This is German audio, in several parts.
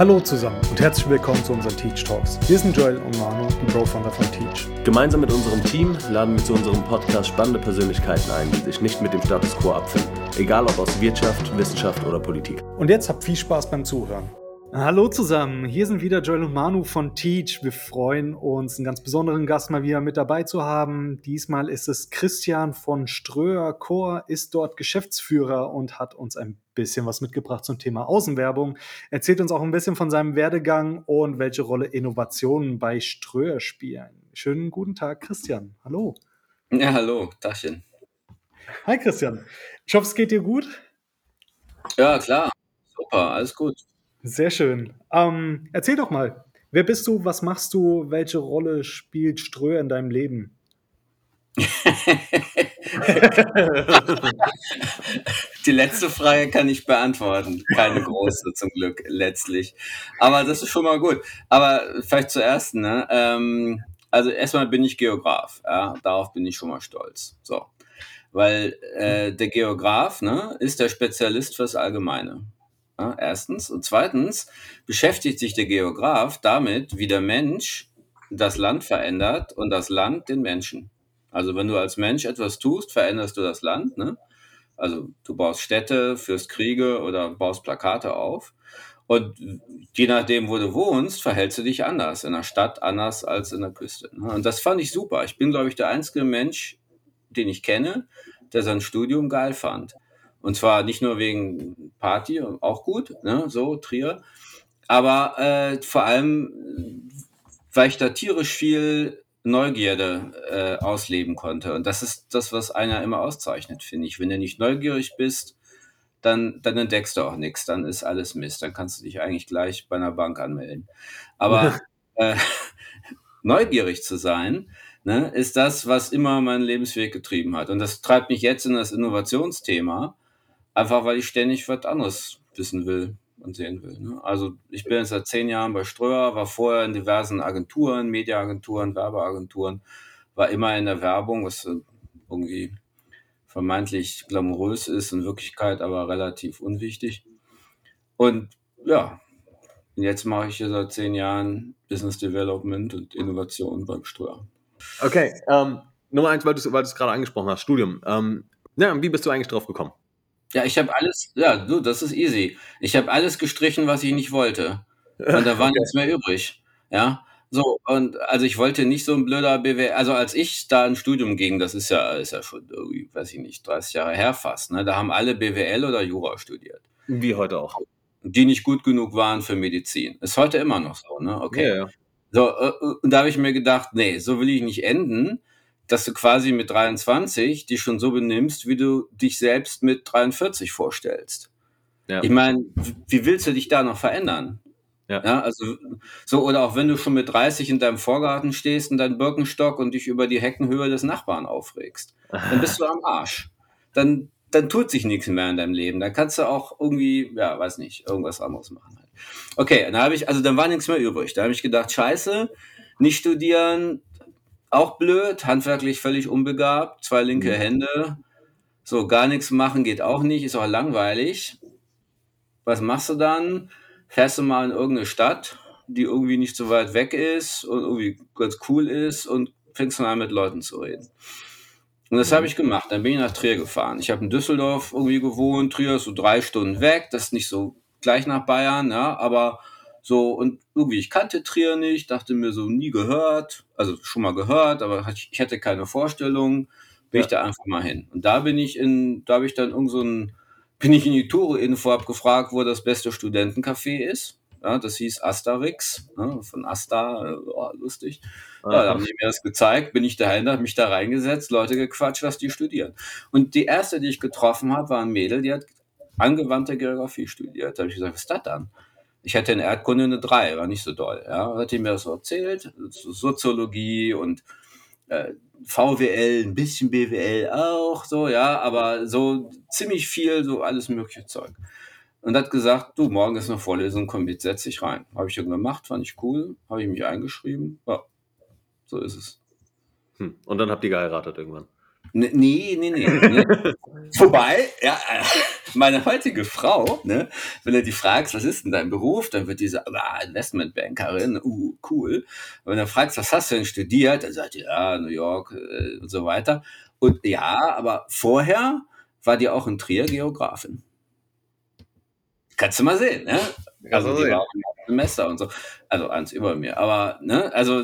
Hallo zusammen und herzlich willkommen zu unseren Teach Talks. Wir sind Joel und Manu, die Bro-Founder von Teach. Gemeinsam mit unserem Team laden wir zu unserem Podcast spannende Persönlichkeiten ein, die sich nicht mit dem Status quo abfinden. Egal ob aus Wirtschaft, Wissenschaft oder Politik. Und jetzt habt viel Spaß beim Zuhören. Hallo zusammen, hier sind wieder Joel und Manu von Teach. Wir freuen uns, einen ganz besonderen Gast mal wieder mit dabei zu haben. Diesmal ist es Christian von Ströer Chor, ist dort Geschäftsführer und hat uns ein bisschen was mitgebracht zum Thema Außenwerbung. Erzählt uns auch ein bisschen von seinem Werdegang und welche Rolle Innovationen bei Ströer spielen. Schönen guten Tag, Christian. Hallo. Ja, hallo, Tachchen. Hi, Christian. Ich hoffe, es geht dir gut. Ja, klar. Super, alles gut. Sehr schön. Ähm, erzähl doch mal, wer bist du, was machst du, welche Rolle spielt Ströer in deinem Leben? Die letzte Frage kann ich beantworten. Keine große zum Glück letztlich. Aber das ist schon mal gut. Aber vielleicht zuerst, ne? Ähm, also erstmal bin ich Geograf. Ja? Darauf bin ich schon mal stolz. So. Weil äh, der Geograf ne, ist der Spezialist fürs Allgemeine. Ja, erstens. Und zweitens beschäftigt sich der Geograf damit, wie der Mensch das Land verändert und das Land den Menschen. Also wenn du als Mensch etwas tust, veränderst du das Land. Ne? Also du baust Städte, führst Kriege oder baust Plakate auf. Und je nachdem, wo du wohnst, verhältst du dich anders. In der Stadt anders als in der Küste. Ne? Und das fand ich super. Ich bin, glaube ich, der einzige Mensch, den ich kenne, der sein Studium geil fand. Und zwar nicht nur wegen Party, auch gut, ne, so Trier, aber äh, vor allem, weil ich da tierisch viel Neugierde äh, ausleben konnte. Und das ist das, was einer immer auszeichnet, finde ich. Wenn du nicht neugierig bist, dann, dann entdeckst du auch nichts, dann ist alles Mist. Dann kannst du dich eigentlich gleich bei einer Bank anmelden. Aber äh, neugierig zu sein, ne, ist das, was immer meinen Lebensweg getrieben hat. Und das treibt mich jetzt in das Innovationsthema, Einfach weil ich ständig was anderes wissen will und sehen will. Ne? Also ich bin jetzt seit zehn Jahren bei Ströer, war vorher in diversen Agenturen, Mediaagenturen, Werbeagenturen, war immer in der Werbung, was irgendwie vermeintlich glamourös ist, in Wirklichkeit aber relativ unwichtig. Und ja, jetzt mache ich hier seit zehn Jahren Business Development und Innovation beim Ströer. Okay, ähm, Nummer eins, weil du es gerade angesprochen hast, Studium. Ähm, ja, wie bist du eigentlich drauf gekommen? Ja, ich habe alles, ja, du, das ist easy. Ich habe alles gestrichen, was ich nicht wollte. Und da war okay. nichts mehr übrig. Ja. So, und also ich wollte nicht so ein blöder BWL, also als ich da ins Studium ging, das ist ja, ist ja schon weiß ich nicht, 30 Jahre her fast, ne? Da haben alle BWL oder Jura studiert. Wie heute auch. Die nicht gut genug waren für Medizin. Ist heute immer noch so, ne? Okay. Ja, ja. So, äh, und da habe ich mir gedacht, nee, so will ich nicht enden dass du quasi mit 23 dich schon so benimmst, wie du dich selbst mit 43 vorstellst. Ja. Ich meine, wie willst du dich da noch verändern? Ja. ja. also so oder auch wenn du schon mit 30 in deinem Vorgarten stehst in deinem Birkenstock und dich über die Heckenhöhe des Nachbarn aufregst, dann bist du am Arsch. Dann dann tut sich nichts mehr in deinem Leben. Dann kannst du auch irgendwie, ja, weiß nicht, irgendwas anderes machen. Halt. Okay, dann habe ich, also dann war nichts mehr übrig. Da habe ich gedacht, scheiße, nicht studieren, auch blöd, handwerklich völlig unbegabt, zwei linke mhm. Hände. So, gar nichts machen geht auch nicht, ist auch langweilig. Was machst du dann? Fährst du mal in irgendeine Stadt, die irgendwie nicht so weit weg ist und irgendwie ganz cool ist und fängst dann an mit Leuten zu reden. Und das habe mhm. ich gemacht. Dann bin ich nach Trier gefahren. Ich habe in Düsseldorf irgendwie gewohnt. Trier ist so drei Stunden weg. Das ist nicht so gleich nach Bayern, ja, aber so, und irgendwie, ich kannte Trier nicht, dachte mir so, nie gehört, also schon mal gehört, aber ich hatte keine Vorstellung, bin ja. ich da einfach mal hin. Und da bin ich in, da habe ich dann irgend so ein, bin ich in die Tour-Info, habe gefragt, wo das beste Studentencafé ist. Ja, das hieß Asterix, ne, von Asta, äh, oh, lustig. Ja, da haben die mir das gezeigt, bin ich dahin, habe mich da reingesetzt, Leute gequatscht, was die studieren. Und die erste, die ich getroffen habe, war ein Mädel, die hat angewandte Geografie studiert. Da habe ich gesagt, was ist das dann? Ich hatte in Erdkunde eine 3, war nicht so doll. Ja, hat ihm mir das erzählt, Soziologie und äh, VWL, ein bisschen BWL auch, so, ja, aber so ziemlich viel, so alles mögliche Zeug. Und hat gesagt, du, morgen ist eine Vorlesung, komm mit, setz dich rein. Habe ich dann gemacht, fand ich cool, habe ich mich eingeschrieben, ja, so ist es. Hm. Und dann habt ihr geheiratet irgendwann? Nee, nee, nee. nee. Wobei, ja, meine heutige Frau, ne, wenn du die fragst, was ist denn dein Beruf, dann wird diese ah, Investmentbankerin, uh, cool. Und wenn du fragst, was hast du denn studiert, dann sagt die, ja, New York äh, und so weiter. Und ja, aber vorher war die auch in Trier Geografin. Kannst du mal sehen, ne? Also die war auch im Semester und so. Also eins über mir. Aber, ne, also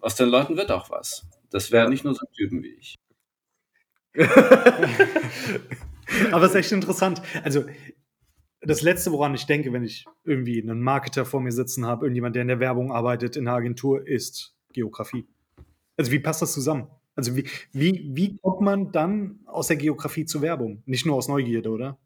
aus den Leuten wird auch was. Das wäre ja. nicht nur so Typen wie ich. Aber es ist echt interessant. Also, das Letzte, woran ich denke, wenn ich irgendwie einen Marketer vor mir sitzen habe, irgendjemand, der in der Werbung arbeitet, in der Agentur, ist Geografie. Also, wie passt das zusammen? Also, wie, wie, wie kommt man dann aus der Geografie zur Werbung? Nicht nur aus Neugierde, oder?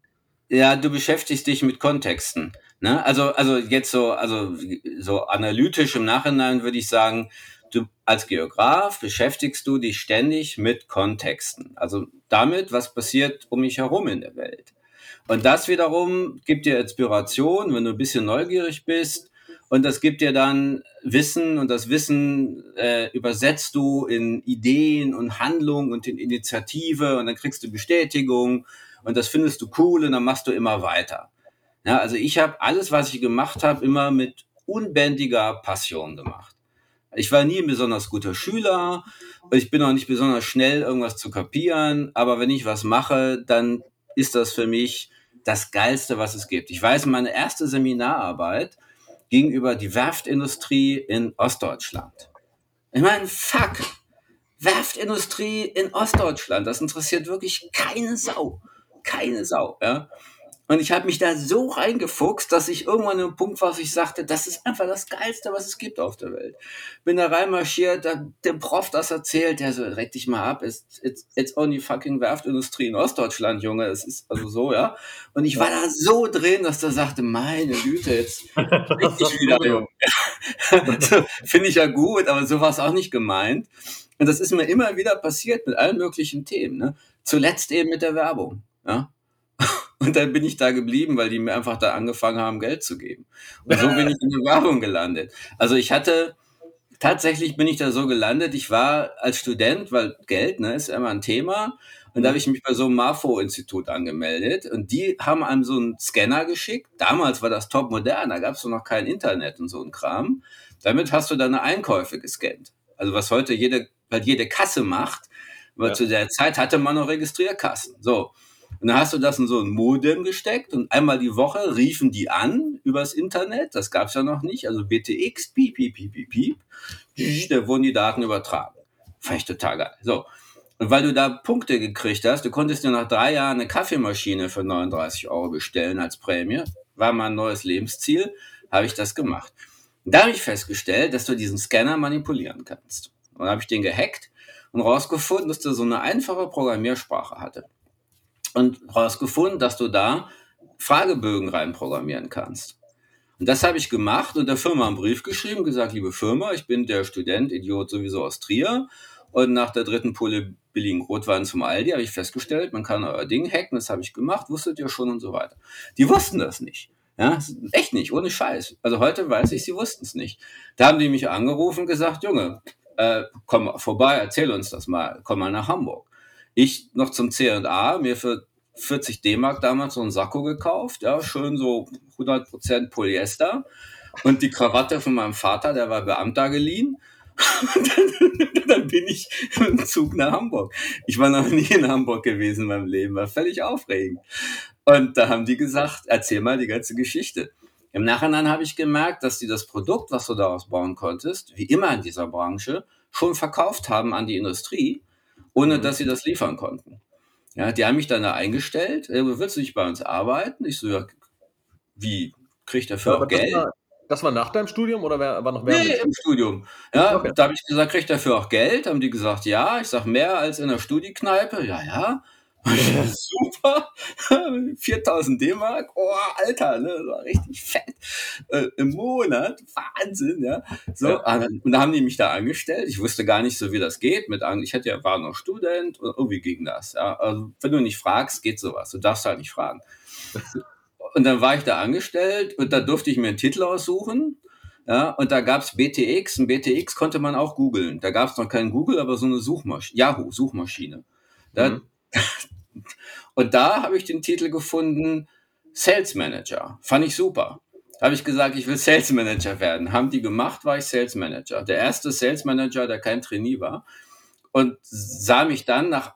Ja, du beschäftigst dich mit Kontexten. Ne? Also, also jetzt so, also so analytisch im Nachhinein würde ich sagen, du als Geograf beschäftigst du dich ständig mit Kontexten. Also damit, was passiert um mich herum in der Welt. Und das wiederum gibt dir Inspiration, wenn du ein bisschen neugierig bist. Und das gibt dir dann Wissen und das Wissen äh, übersetzt du in Ideen und Handlung und in Initiative und dann kriegst du Bestätigung und das findest du cool und dann machst du immer weiter. Ja, also ich habe alles, was ich gemacht habe, immer mit unbändiger Passion gemacht. Ich war nie ein besonders guter Schüler. Ich bin auch nicht besonders schnell, irgendwas zu kapieren. Aber wenn ich was mache, dann ist das für mich das Geilste, was es gibt. Ich weiß, meine erste Seminararbeit ging über die Werftindustrie in Ostdeutschland. Ich meine, fuck, Werftindustrie in Ostdeutschland, das interessiert wirklich keine Sau. Keine Sau, ja. Und ich habe mich da so reingefuchst, dass ich irgendwann an einem Punkt war, wo ich sagte, das ist einfach das Geilste, was es gibt auf der Welt. Bin da reinmarschiert, da, dem Prof das erzählt, der so, reck dich mal ab, it's, it's, it's only fucking Werftindustrie in Ostdeutschland, Junge, es ist also so, ja. Und ich war da so drin, dass der sagte, meine Güte, jetzt richtig wieder, Junge. so, Finde ich ja gut, aber so war es auch nicht gemeint. Und das ist mir immer wieder passiert mit allen möglichen Themen, ne? Zuletzt eben mit der Werbung, ja. Und dann bin ich da geblieben, weil die mir einfach da angefangen haben, Geld zu geben. Und so bin ich in der Werbung gelandet. Also ich hatte, tatsächlich bin ich da so gelandet. Ich war als Student, weil Geld ne, ist immer ein Thema. Und da habe ich mich bei so einem MAFO-Institut angemeldet. Und die haben einem so einen Scanner geschickt. Damals war das top modern, da gab es noch kein Internet und so ein Kram. Damit hast du deine Einkäufe gescannt. Also was heute jede, halt jede Kasse macht. Aber ja. zu der Zeit hatte man noch Registrierkassen. So. Und dann hast du das in so ein Modem gesteckt und einmal die Woche riefen die an übers Internet. Das gab es ja noch nicht. Also BTX, piep, piep, piep, piep, piep. Da wurden die Daten übertragen. Fand ich total geil. So. Und weil du da Punkte gekriegt hast, du konntest dir nach drei Jahren eine Kaffeemaschine für 39 Euro bestellen als Prämie. War mein neues Lebensziel. Habe ich das gemacht. da habe ich festgestellt, dass du diesen Scanner manipulieren kannst. Und dann habe ich den gehackt und rausgefunden, dass der so eine einfache Programmiersprache hatte und herausgefunden, dass du da Fragebögen reinprogrammieren kannst. Und das habe ich gemacht und der Firma einen Brief geschrieben, gesagt, liebe Firma, ich bin der Student, Idiot sowieso aus Trier. Und nach der dritten Pulle billigen Rotwein zum Aldi habe ich festgestellt, man kann euer Ding hacken, das habe ich gemacht, wusstet ihr schon und so weiter. Die wussten das nicht. Ja, echt nicht, ohne Scheiß. Also heute weiß ich, sie wussten es nicht. Da haben die mich angerufen und gesagt, Junge, äh, komm vorbei, erzähl uns das mal, komm mal nach Hamburg. Ich noch zum C&A, mir für 40 D-Mark damals so einen Sakko gekauft, ja, schön so 100% Polyester und die Krawatte von meinem Vater, der war Beamter geliehen. dann, dann, bin ich im Zug nach Hamburg. Ich war noch nie in Hamburg gewesen in meinem Leben, war völlig aufregend. Und da haben die gesagt, erzähl mal die ganze Geschichte. Im Nachhinein habe ich gemerkt, dass die das Produkt, was du daraus bauen konntest, wie immer in dieser Branche, schon verkauft haben an die Industrie ohne mhm. dass sie das liefern konnten. Ja, die haben mich dann da eingestellt, äh, willst du nicht bei uns arbeiten? Ich so, ja, wie, kriegt dafür ja, auch Geld? Das war, das war, nach deinem Studium oder war noch mehr? Nee, im Studium. Ja, okay. da habe ich gesagt, kriegt dafür auch Geld? Haben die gesagt, ja. Ich sage, mehr als in der Studiekneipe? Ja, ja. Super, 4000 D-Mark, oh, Alter, ne, das war richtig fett äh, im Monat, Wahnsinn, ja. So, ja. Ah, und da haben die mich da angestellt. Ich wusste gar nicht so, wie das geht. Mit ich hatte ja war noch Student und irgendwie ging das. Ja. Also, wenn du nicht fragst, geht sowas. Du darfst halt nicht fragen. Und dann war ich da angestellt und da durfte ich mir einen Titel aussuchen. Ja, und da gab's BTX. Und BTX konnte man auch googeln. Da gab's noch keinen Google, aber so eine Suchmaschine, Yahoo-Suchmaschine. Mhm. Und da habe ich den Titel gefunden, Sales Manager. Fand ich super. Habe ich gesagt, ich will Sales Manager werden. Haben die gemacht, war ich Sales Manager. Der erste Sales Manager, der kein Trainee war. Und sah mich dann nach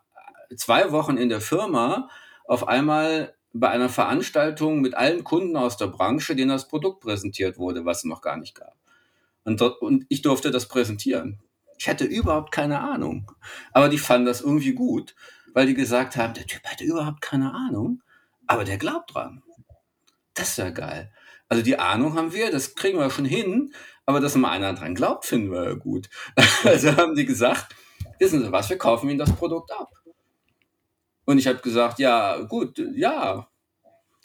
zwei Wochen in der Firma auf einmal bei einer Veranstaltung mit allen Kunden aus der Branche, denen das Produkt präsentiert wurde, was es noch gar nicht gab. Und, und ich durfte das präsentieren. Ich hatte überhaupt keine Ahnung. Aber die fanden das irgendwie gut, weil die gesagt haben, der Typ hatte überhaupt keine Ahnung, aber der glaubt dran. Das ist ja geil. Also die Ahnung haben wir, das kriegen wir schon hin, aber dass mal einer dran glaubt, finden wir ja gut. Also haben die gesagt, wissen Sie was, wir kaufen Ihnen das Produkt ab. Und ich habe gesagt, ja, gut, ja.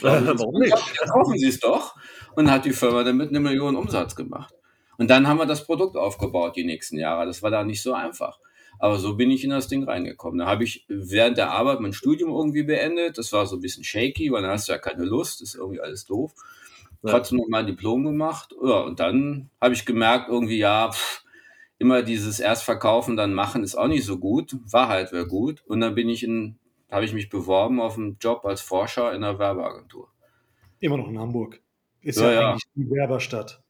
Warum nicht? Ja, kaufen Sie es doch. Und hat die Firma damit eine Million Umsatz gemacht. Und dann haben wir das Produkt aufgebaut die nächsten Jahre. Das war da nicht so einfach. Aber so bin ich in das Ding reingekommen. Da habe ich während der Arbeit mein Studium irgendwie beendet. Das war so ein bisschen shaky, weil dann hast du ja keine Lust, ist irgendwie alles doof. Ja. Trotzdem noch mal ein Diplom gemacht. Ja, und dann habe ich gemerkt, irgendwie, ja, pff, immer dieses Erstverkaufen, dann machen ist auch nicht so gut. Wahrheit wäre gut. Und dann bin ich in habe ich mich beworben auf einen Job als Forscher in einer Werbeagentur. Immer noch in Hamburg. Ist ja, ja eigentlich die Werberstadt.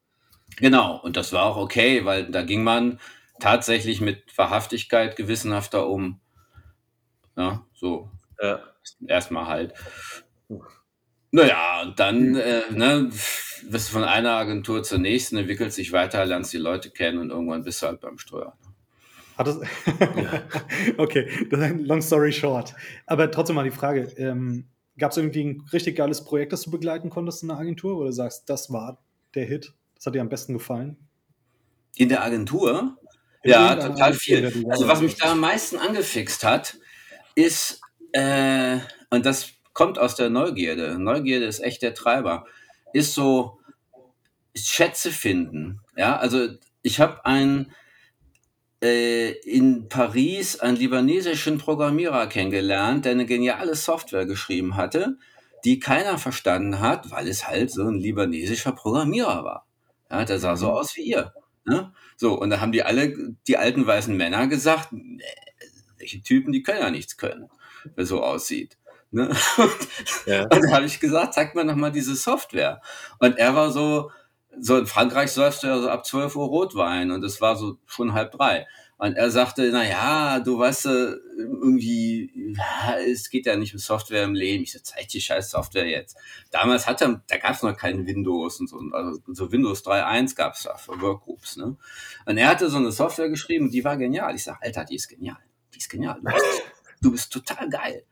Genau, und das war auch okay, weil da ging man tatsächlich mit Wahrhaftigkeit gewissenhafter um. Ja, so. Ja. Erstmal halt. Naja, und dann äh, ne, wirst du von einer Agentur zur nächsten, entwickelt sich weiter, lernst die Leute kennen und irgendwann bist du halt beim Steuer. Hat das ja. okay, long story short. Aber trotzdem mal die Frage: ähm, Gab es irgendwie ein richtig geiles Projekt, das du begleiten konntest in der Agentur, oder du sagst, das war der Hit? Das hat dir am besten gefallen? In der Agentur? Ja, total viel. Also, was mich da am meisten angefixt hat, ist, äh, und das kommt aus der Neugierde. Neugierde ist echt der Treiber. Ist so Schätze finden. Ja, also ich habe ein äh, in Paris einen libanesischen Programmierer kennengelernt, der eine geniale Software geschrieben hatte, die keiner verstanden hat, weil es halt so ein libanesischer Programmierer war. Ja, der sah so mhm. aus wie ihr. Ne? So, und da haben die alle, die alten weißen Männer gesagt, nee, welche Typen, die können ja nichts können, wer so aussieht. Ne? Ja. Und da habe ich gesagt, zeig mir noch mal diese Software. Und er war so, so in Frankreich säufst du ja so ab 12 Uhr Rotwein und es war so schon halb drei. Und er sagte, na ja, du weißt, irgendwie, ja, es geht ja nicht um Software im Leben. Ich so, zeig die scheiß Software jetzt. Damals hatte, da gab es noch kein Windows und so. Also so Windows 3.1 gab es da für Workgroups. Ne? Und er hatte so eine Software geschrieben, die war genial. Ich sag, Alter, die ist genial. Die ist genial. Du bist, du bist total geil.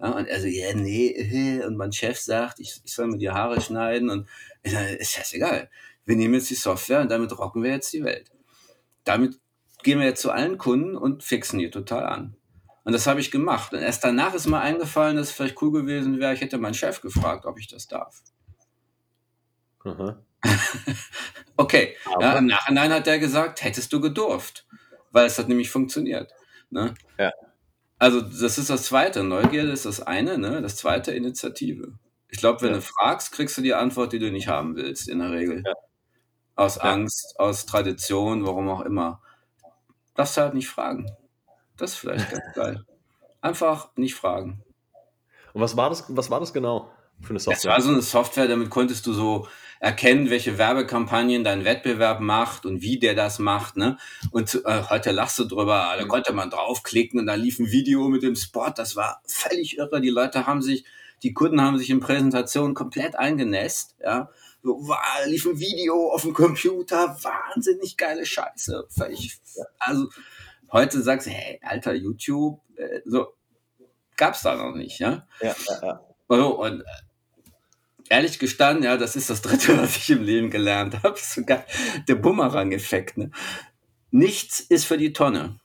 Ja, und er so, ja, nee, äh, und mein Chef sagt, ich, ich soll mir die Haare schneiden und äh, ist scheißegal. Wir nehmen jetzt die Software und damit rocken wir jetzt die Welt. Damit gehen wir jetzt zu allen Kunden und fixen die total an. Und das habe ich gemacht. Und erst danach ist mir eingefallen, dass es vielleicht cool gewesen wäre, ich hätte meinen Chef gefragt, ob ich das darf. okay. Ja, Im Nachhinein hat er gesagt, hättest du gedurft. Weil es hat nämlich funktioniert. Ne? Ja. Also, das ist das zweite. Neugierde ist das eine, ne? Das zweite Initiative. Ich glaube, wenn ja. du fragst, kriegst du die Antwort, die du nicht haben willst, in der Regel. Aus. Angst, aus Tradition, warum auch immer. Darfst du halt nicht fragen. Das ist vielleicht ganz geil. Einfach nicht fragen. Und was war das, was war das genau für eine Software? Das war so eine Software, damit konntest du so erkennen, welche Werbekampagnen dein Wettbewerb macht und wie der das macht. Ne? Und äh, heute lachst du drüber, da konnte man draufklicken und da lief ein Video mit dem Spot. Das war völlig irre. Die Leute haben sich, die Kunden haben sich in Präsentationen komplett eingenässt. Ja? Wow, lief ein Video auf dem Computer, wahnsinnig geile Scheiße. Völlig, also heute sagst du, hey, alter YouTube, äh, so gab's da noch nicht, ja. Ja, ja, ja. Und äh, ehrlich gestanden, ja, das ist das dritte, was ich im Leben gelernt habe. Sogar der Bumerang-Effekt. Ne? Nichts ist für die Tonne.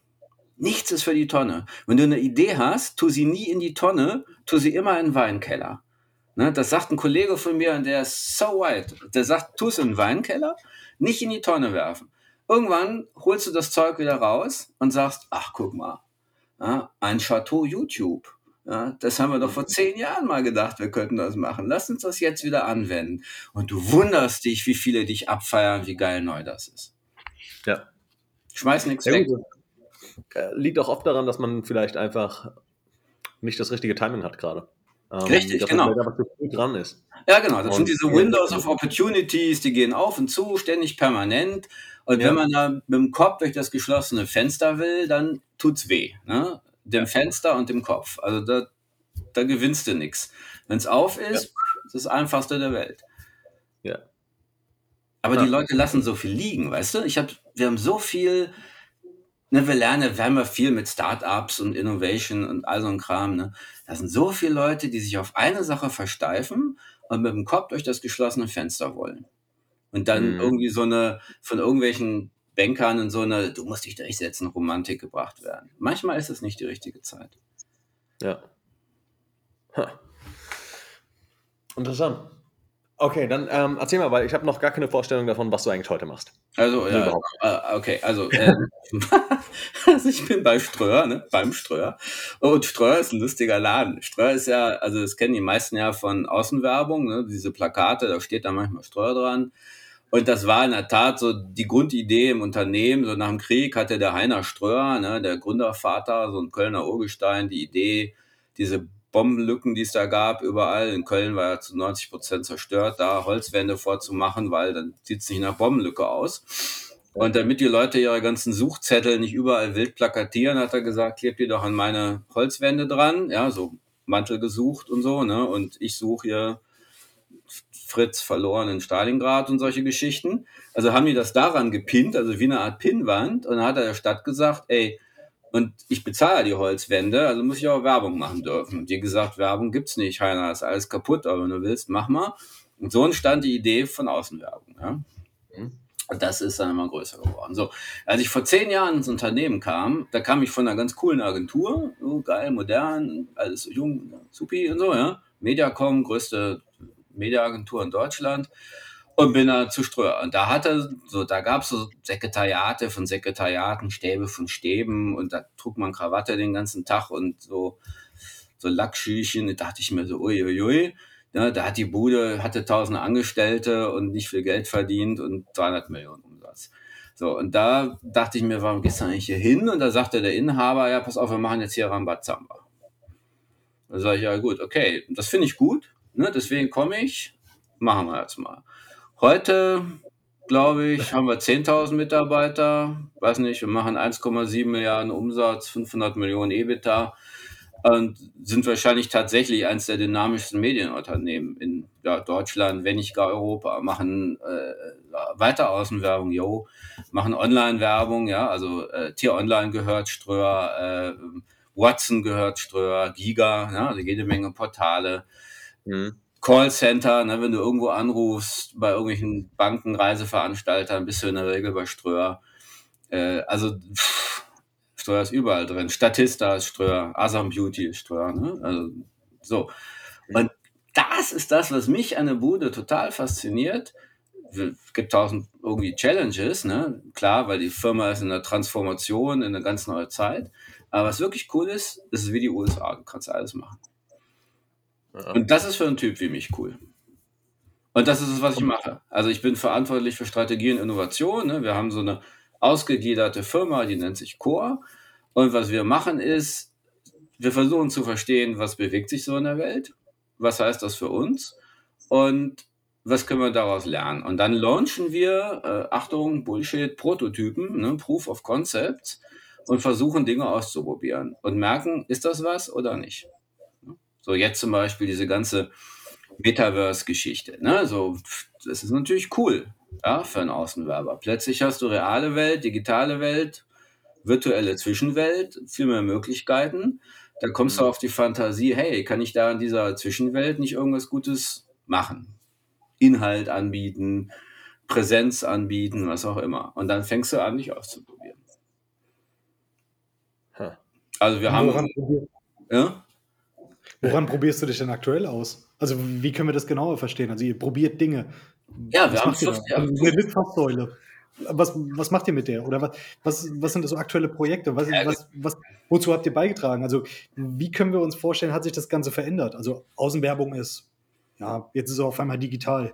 Nichts ist für die Tonne. Wenn du eine Idee hast, tu sie nie in die Tonne, tu sie immer in den Weinkeller. Ne, das sagt ein Kollege von mir, und der ist so white. Der sagt, tu es in den Weinkeller, nicht in die Tonne werfen. Irgendwann holst du das Zeug wieder raus und sagst, ach, guck mal, ja, ein Chateau YouTube. Ja, das haben wir doch vor zehn Jahren mal gedacht, wir könnten das machen. Lass uns das jetzt wieder anwenden. Und du wunderst dich, wie viele dich abfeiern, wie geil neu das ist. Ja. Schmeiß nichts weg. Äh, liegt auch oft daran, dass man vielleicht einfach nicht das richtige Timing hat gerade. Ähm, Richtig, genau. dran ist. Ja, genau. Das und, sind diese Windows of Opportunities, die gehen auf und zu, ständig permanent. Und ja. wenn man da mit dem Kopf durch das geschlossene Fenster will, dann tut's weh. Ne? Dem Fenster und dem Kopf. Also da, da gewinnst du nichts. Wenn es auf ist, ja. ist das einfachste der Welt. Ja. Aber ja. die Leute lassen so viel liegen, weißt du? Ich hab, wir haben so viel Ne, wir lernen, wir haben ja viel mit Startups und Innovation und all so ein Kram. Ne? Da sind so viele Leute, die sich auf eine Sache versteifen und mit dem Kopf durch das geschlossene Fenster wollen. Und dann mhm. irgendwie so eine, von irgendwelchen Bankern in so eine, du musst dich durchsetzen, Romantik gebracht werden. Manchmal ist es nicht die richtige Zeit. Ja. Ha. Interessant. Okay, dann ähm, erzähl mal, weil ich habe noch gar keine Vorstellung davon, was du eigentlich heute machst. Also, ja, äh, okay, also, äh, also ich bin bei Ströer, ne, beim Ströer. Und Ströer ist ein lustiger Laden. Ströer ist ja, also das kennen die meisten ja von Außenwerbung, ne, diese Plakate, da steht da manchmal Ströer dran. Und das war in der Tat so die Grundidee im Unternehmen. So nach dem Krieg hatte der Heiner Ströer, ne, der Gründervater, so ein Kölner Urgestein, die Idee, diese Bombenlücken, die es da gab, überall. In Köln war ja zu 90 Prozent zerstört, da Holzwände vorzumachen, weil dann sieht es nicht nach Bombenlücke aus. Und damit die Leute ihre ganzen Suchzettel nicht überall wild plakatieren, hat er gesagt, klebt ihr doch an meine Holzwände dran, ja, so Mantel gesucht und so, ne? Und ich suche hier Fritz verloren in Stalingrad und solche Geschichten. Also haben die das daran gepinnt, also wie eine Art Pinnwand. Und dann hat er der Stadt gesagt, ey, und ich bezahle die Holzwände, also muss ich auch Werbung machen dürfen. Und wie gesagt, Werbung gibt's nicht, Heiner, ist alles kaputt, aber wenn du willst, mach mal. Und so entstand die Idee von Außenwerbung. Ja? Mhm. Und das ist dann immer größer geworden. So, als ich vor zehn Jahren ins Unternehmen kam, da kam ich von einer ganz coolen Agentur, so geil, modern, alles so jung, supi und so, ja. Mediacom, größte Mediaagentur in Deutschland und bin da zu Ströer. Und da hatte, so, da gab es so Sekretariate von Sekretariaten, Stäbe von Stäben und da trug man Krawatte den ganzen Tag und so, so Lackschüchen. Da dachte ich mir so, uiuiui. Ja, da hat die Bude, hatte tausende Angestellte und nicht viel Geld verdient und 300 Millionen Umsatz. So, und da dachte ich mir, warum gehst du eigentlich hier hin? Und da sagte der Inhaber, ja, pass auf, wir machen jetzt hier Rambazamba. Da sage ich, ja gut, okay, das finde ich gut, ne, deswegen komme ich, machen wir jetzt mal. Heute, glaube ich, haben wir 10.000 Mitarbeiter. Weiß nicht, wir machen 1,7 Milliarden Umsatz, 500 Millionen EBITDA und sind wahrscheinlich tatsächlich eines der dynamischsten Medienunternehmen in ja, Deutschland, wenn nicht gar Europa. Machen äh, weiter Außenwerbung, yo, machen Online-Werbung, ja, also äh, Tier Online gehört Ströer, äh, Watson gehört Ströer, Giga, ja, also jede Menge Portale. Mhm. Callcenter, ne, wenn du irgendwo anrufst, bei irgendwelchen Banken, Reiseveranstaltern, bist du in der Regel bei Ströer. Äh, also pff, Ströer ist überall drin. Statista ist Ströer, Asam Beauty ist Ströer. Ne? Also, so. Und das ist das, was mich an der Bude total fasziniert. Es gibt tausend irgendwie Challenges, ne? Klar, weil die Firma ist in der Transformation, in eine ganz neue Zeit. Aber was wirklich cool ist, ist wie die USA. Du kannst alles machen. Und das ist für einen Typ wie mich cool. Und das ist es, was ich mache. Also ich bin verantwortlich für Strategie und Innovation. Ne? Wir haben so eine ausgegliederte Firma, die nennt sich Core. Und was wir machen ist, wir versuchen zu verstehen, was bewegt sich so in der Welt, was heißt das für uns und was können wir daraus lernen. Und dann launchen wir, äh, Achtung, Bullshit, Prototypen, ne? Proof of Concepts und versuchen Dinge auszuprobieren und merken, ist das was oder nicht. So jetzt zum Beispiel diese ganze Metaverse-Geschichte. Ne? So, das ist natürlich cool ja, für einen Außenwerber. Plötzlich hast du reale Welt, digitale Welt, virtuelle Zwischenwelt, viel mehr Möglichkeiten. Da kommst du mhm. auf die Fantasie, hey, kann ich da in dieser Zwischenwelt nicht irgendwas Gutes machen? Inhalt anbieten, Präsenz anbieten, was auch immer. Und dann fängst du an, dich auszuprobieren. Also wir haben. Ja? Woran probierst du dich denn aktuell aus? Also wie können wir das genauer verstehen? Also ihr probiert Dinge. Ja, wir was haben Software. Ja. Also, eine Fasssäule. Was, was macht ihr mit der? Oder was, was, was sind das so aktuelle Projekte? Was, ja, was, was, wozu habt ihr beigetragen? Also wie können wir uns vorstellen, hat sich das Ganze verändert? Also Außenwerbung ist, ja, jetzt ist es auf einmal digital.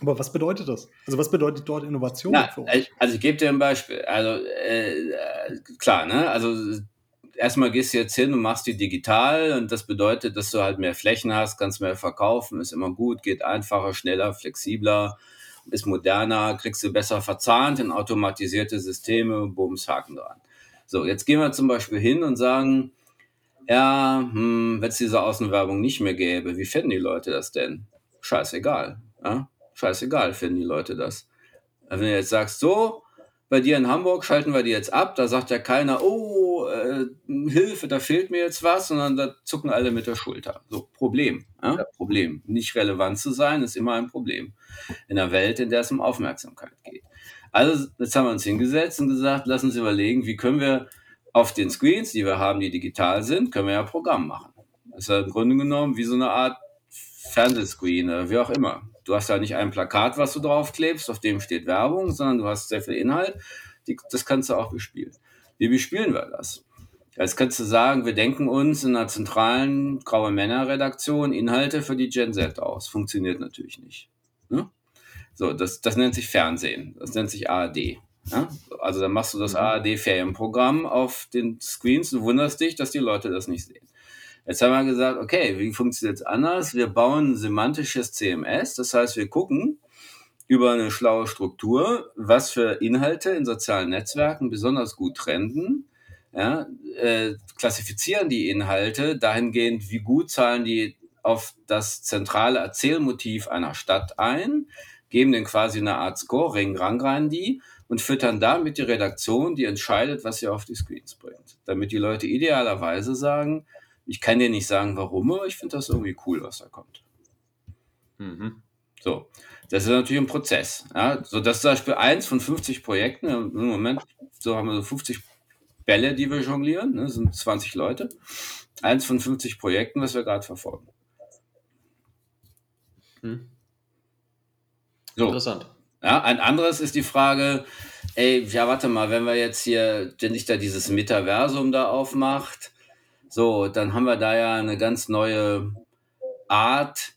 Aber was bedeutet das? Also was bedeutet dort Innovation Na, für euch? Also ich gebe dir ein Beispiel. Also äh, klar, ne? Also erstmal gehst du jetzt hin und machst die digital und das bedeutet, dass du halt mehr Flächen hast, kannst mehr verkaufen, ist immer gut, geht einfacher, schneller, flexibler, ist moderner, kriegst du besser verzahnt in automatisierte Systeme, Bums, Haken dran. So, jetzt gehen wir zum Beispiel hin und sagen, ja, hm, wenn es diese Außenwerbung nicht mehr gäbe, wie finden die Leute das denn? Scheißegal. Ja? Scheißegal finden die Leute das. Wenn du jetzt sagst, so, bei dir in Hamburg schalten wir die jetzt ab, da sagt ja keiner, oh, äh, Hilfe, da fehlt mir jetzt was, sondern da zucken alle mit der Schulter. So, Problem. Ja? ja? Problem. Nicht relevant zu sein, ist immer ein Problem. In einer Welt, in der es um Aufmerksamkeit geht. Also, jetzt haben wir uns hingesetzt und gesagt, lass uns überlegen, wie können wir auf den Screens, die wir haben, die digital sind, können wir ja Programm machen. Das ist ja im Grunde genommen wie so eine Art Fernsehscreen oder wie auch immer. Du hast ja nicht ein Plakat, was du draufklebst, auf dem steht Werbung, sondern du hast sehr viel Inhalt. Die, das kannst du auch bespielen. Wie bespielen wir das? Jetzt kannst du sagen, wir denken uns in einer zentralen Graue Männer-Redaktion Inhalte für die Gen Z aus. Funktioniert natürlich nicht. Ne? So, das, das nennt sich Fernsehen. Das nennt sich ARD. Ja? Also dann machst du das mhm. ARD-Ferienprogramm auf den Screens und wunderst dich, dass die Leute das nicht sehen. Jetzt haben wir gesagt, okay, wie funktioniert es anders? Wir bauen ein semantisches CMS, das heißt, wir gucken über eine schlaue Struktur, was für Inhalte in sozialen Netzwerken besonders gut trenden, ja, äh, klassifizieren die Inhalte dahingehend, wie gut zahlen die auf das zentrale Erzählmotiv einer Stadt ein, geben den quasi eine Art Scoring, rangrein die und füttern damit die Redaktion, die entscheidet, was sie auf die Screens bringt. Damit die Leute idealerweise sagen, ich kann dir nicht sagen, warum, aber ich finde das irgendwie cool, was da kommt. Mhm. So, das ist natürlich ein Prozess. Ja? So, das ist zum Beispiel eins von 50 Projekten. Im Moment so haben wir so 50 Bälle, die wir jonglieren. Ne? Das sind 20 Leute. Eins von 50 Projekten, was wir gerade verfolgen. Hm. So. Interessant. Ja, ein anderes ist die Frage, ey, ja, warte mal, wenn wir jetzt hier, wenn sich da dieses Metaversum da aufmacht, so, dann haben wir da ja eine ganz neue Art,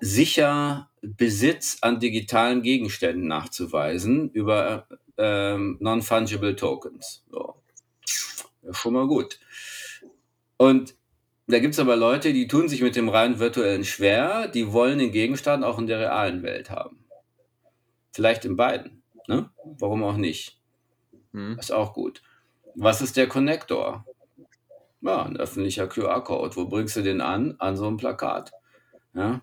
sicher Besitz an digitalen Gegenständen nachzuweisen über ähm, Non-Fungible Tokens. So. Ja, schon mal gut. Und da gibt es aber Leute, die tun sich mit dem rein virtuellen schwer, die wollen den Gegenstand auch in der realen Welt haben. Vielleicht in beiden. Ne? Warum auch nicht? Hm. Ist auch gut. Was ist der Connector? Ja, ein öffentlicher QR-Code. Wo bringst du den an? An so einem Plakat. Ja?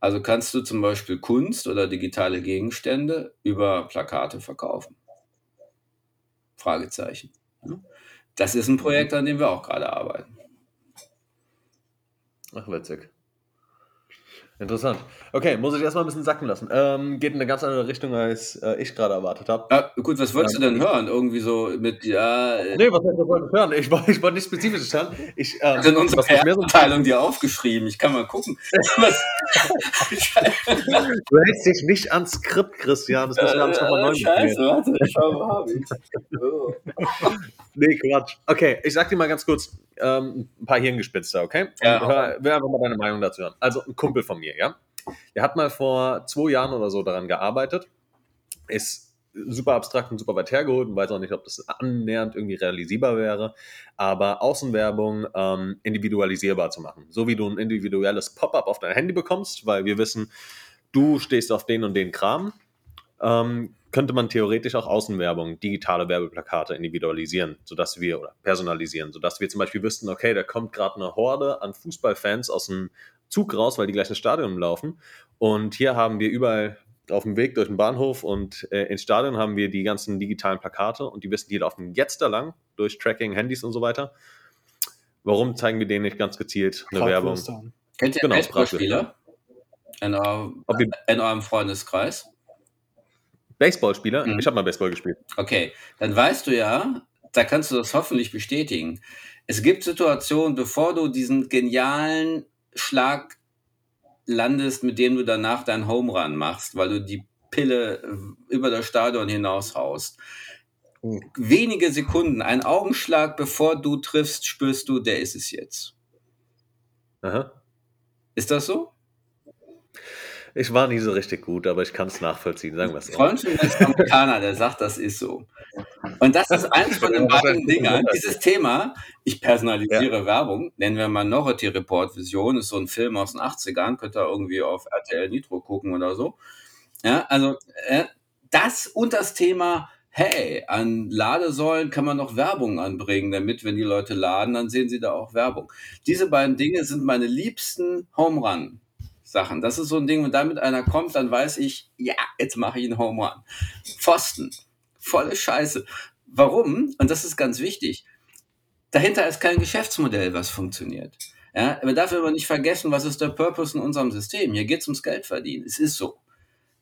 Also kannst du zum Beispiel Kunst oder digitale Gegenstände über Plakate verkaufen. Fragezeichen. Ja? Das ist ein Projekt, an dem wir auch gerade arbeiten. Ach, witzig. Interessant. Okay, muss ich erstmal ein bisschen sacken lassen. Ähm, geht in eine ganz andere Richtung, als äh, ich gerade erwartet habe. Ah, gut, was wolltest ja. du denn hören? Irgendwie so mit, ja. Äh nee, was wolltest du hören? Ich wollte ich wollt nicht spezifisch hören. Ich ähm, in unserer Abteilung dir aufgeschrieben. Ich kann mal gucken. du hältst dich nicht ans Skript, Christian. Das müssen wir alles nochmal neu machen. Scheiße, warte, ich schau mal, ich. Oh. nee, Quatsch. Okay, ich sag dir mal ganz kurz ähm, ein paar Hirngespitze, okay? Ja, hör, will einfach mal deine Meinung dazu hören. Also ein Kumpel von mir, ja? Der hat mal vor zwei Jahren oder so daran gearbeitet, ist super abstrakt und super weit hergeholt und weiß auch nicht, ob das annähernd irgendwie realisierbar wäre, aber Außenwerbung ähm, individualisierbar zu machen. So wie du ein individuelles Pop-up auf dein Handy bekommst, weil wir wissen, du stehst auf den und den Kram, ähm, könnte man theoretisch auch Außenwerbung, digitale Werbeplakate individualisieren, sodass wir oder personalisieren, sodass wir zum Beispiel wüssten, okay, da kommt gerade eine Horde an Fußballfans aus dem Zug raus, weil die gleich ins Stadion laufen. Und hier haben wir überall auf dem Weg durch den Bahnhof und äh, ins Stadion haben wir die ganzen digitalen Plakate und die wissen, die laufen jetzt da lang durch Tracking, Handys und so weiter. Warum zeigen wir denen nicht ganz gezielt eine Werbung? Kennt ihr genau, Baseballspieler in, eurem, in eurem Freundeskreis? Baseballspieler? Mhm. Ich habe mal Baseball gespielt. Okay, dann weißt du ja, da kannst du das hoffentlich bestätigen. Es gibt Situationen, bevor du diesen genialen Schlag landest, mit dem du danach deinen Home Run machst, weil du die Pille über das Stadion hinaus haust. Mhm. Wenige Sekunden, ein Augenschlag, bevor du triffst, spürst du, der ist es jetzt. Aha. Ist das so? Ich war nie so richtig gut, aber ich kann es nachvollziehen, sagen wir es so. Freund von mir Amerikaner, der sagt, das ist so. Und das ist eins von den beiden Dingern. Dieses Thema, ich personalisiere ja. Werbung, nennen wir Minority Report Vision, ist so ein Film aus den 80ern, könnt ihr irgendwie auf RTL Nitro gucken oder so. Ja, also äh, das und das Thema, hey, an Ladesäulen kann man noch Werbung anbringen, damit, wenn die Leute laden, dann sehen sie da auch Werbung. Diese beiden Dinge sind meine liebsten Home Run Sachen. Das ist so ein Ding, wenn damit einer kommt, dann weiß ich, ja, jetzt mache ich einen Home Run. Pfosten. Volle Scheiße. Warum? Und das ist ganz wichtig. Dahinter ist kein Geschäftsmodell, was funktioniert. Ja, man darf aber nicht vergessen, was ist der Purpose in unserem System. Hier geht es ums Geld verdienen. Es ist so.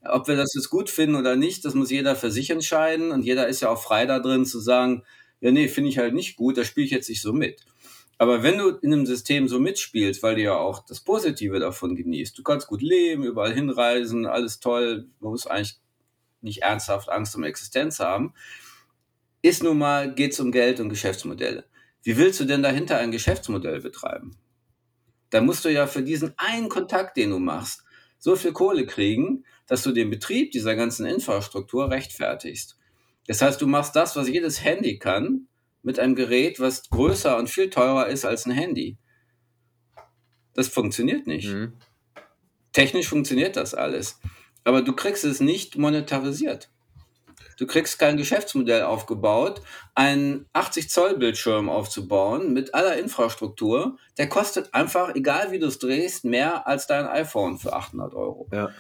Ob wir das jetzt gut finden oder nicht, das muss jeder für sich entscheiden. Und jeder ist ja auch frei da drin zu sagen, ja, nee, finde ich halt nicht gut, da spiele ich jetzt nicht so mit. Aber wenn du in einem System so mitspielst, weil du ja auch das Positive davon genießt, du kannst gut leben, überall hinreisen, alles toll, man muss eigentlich nicht ernsthaft Angst um Existenz haben, ist nun mal, geht es um Geld und Geschäftsmodelle. Wie willst du denn dahinter ein Geschäftsmodell betreiben? Da musst du ja für diesen einen Kontakt, den du machst, so viel Kohle kriegen, dass du den Betrieb dieser ganzen Infrastruktur rechtfertigst. Das heißt, du machst das, was jedes Handy kann, mit einem Gerät, was größer und viel teurer ist als ein Handy. Das funktioniert nicht. Mhm. Technisch funktioniert das alles. Aber du kriegst es nicht monetarisiert. Du kriegst kein Geschäftsmodell aufgebaut, einen 80 Zoll Bildschirm aufzubauen mit aller Infrastruktur. Der kostet einfach, egal wie du es drehst, mehr als dein iPhone für 800 Euro. Ja.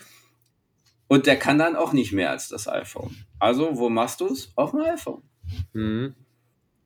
Und der kann dann auch nicht mehr als das iPhone. Also, wo machst du es? Auf dem iPhone. Mhm.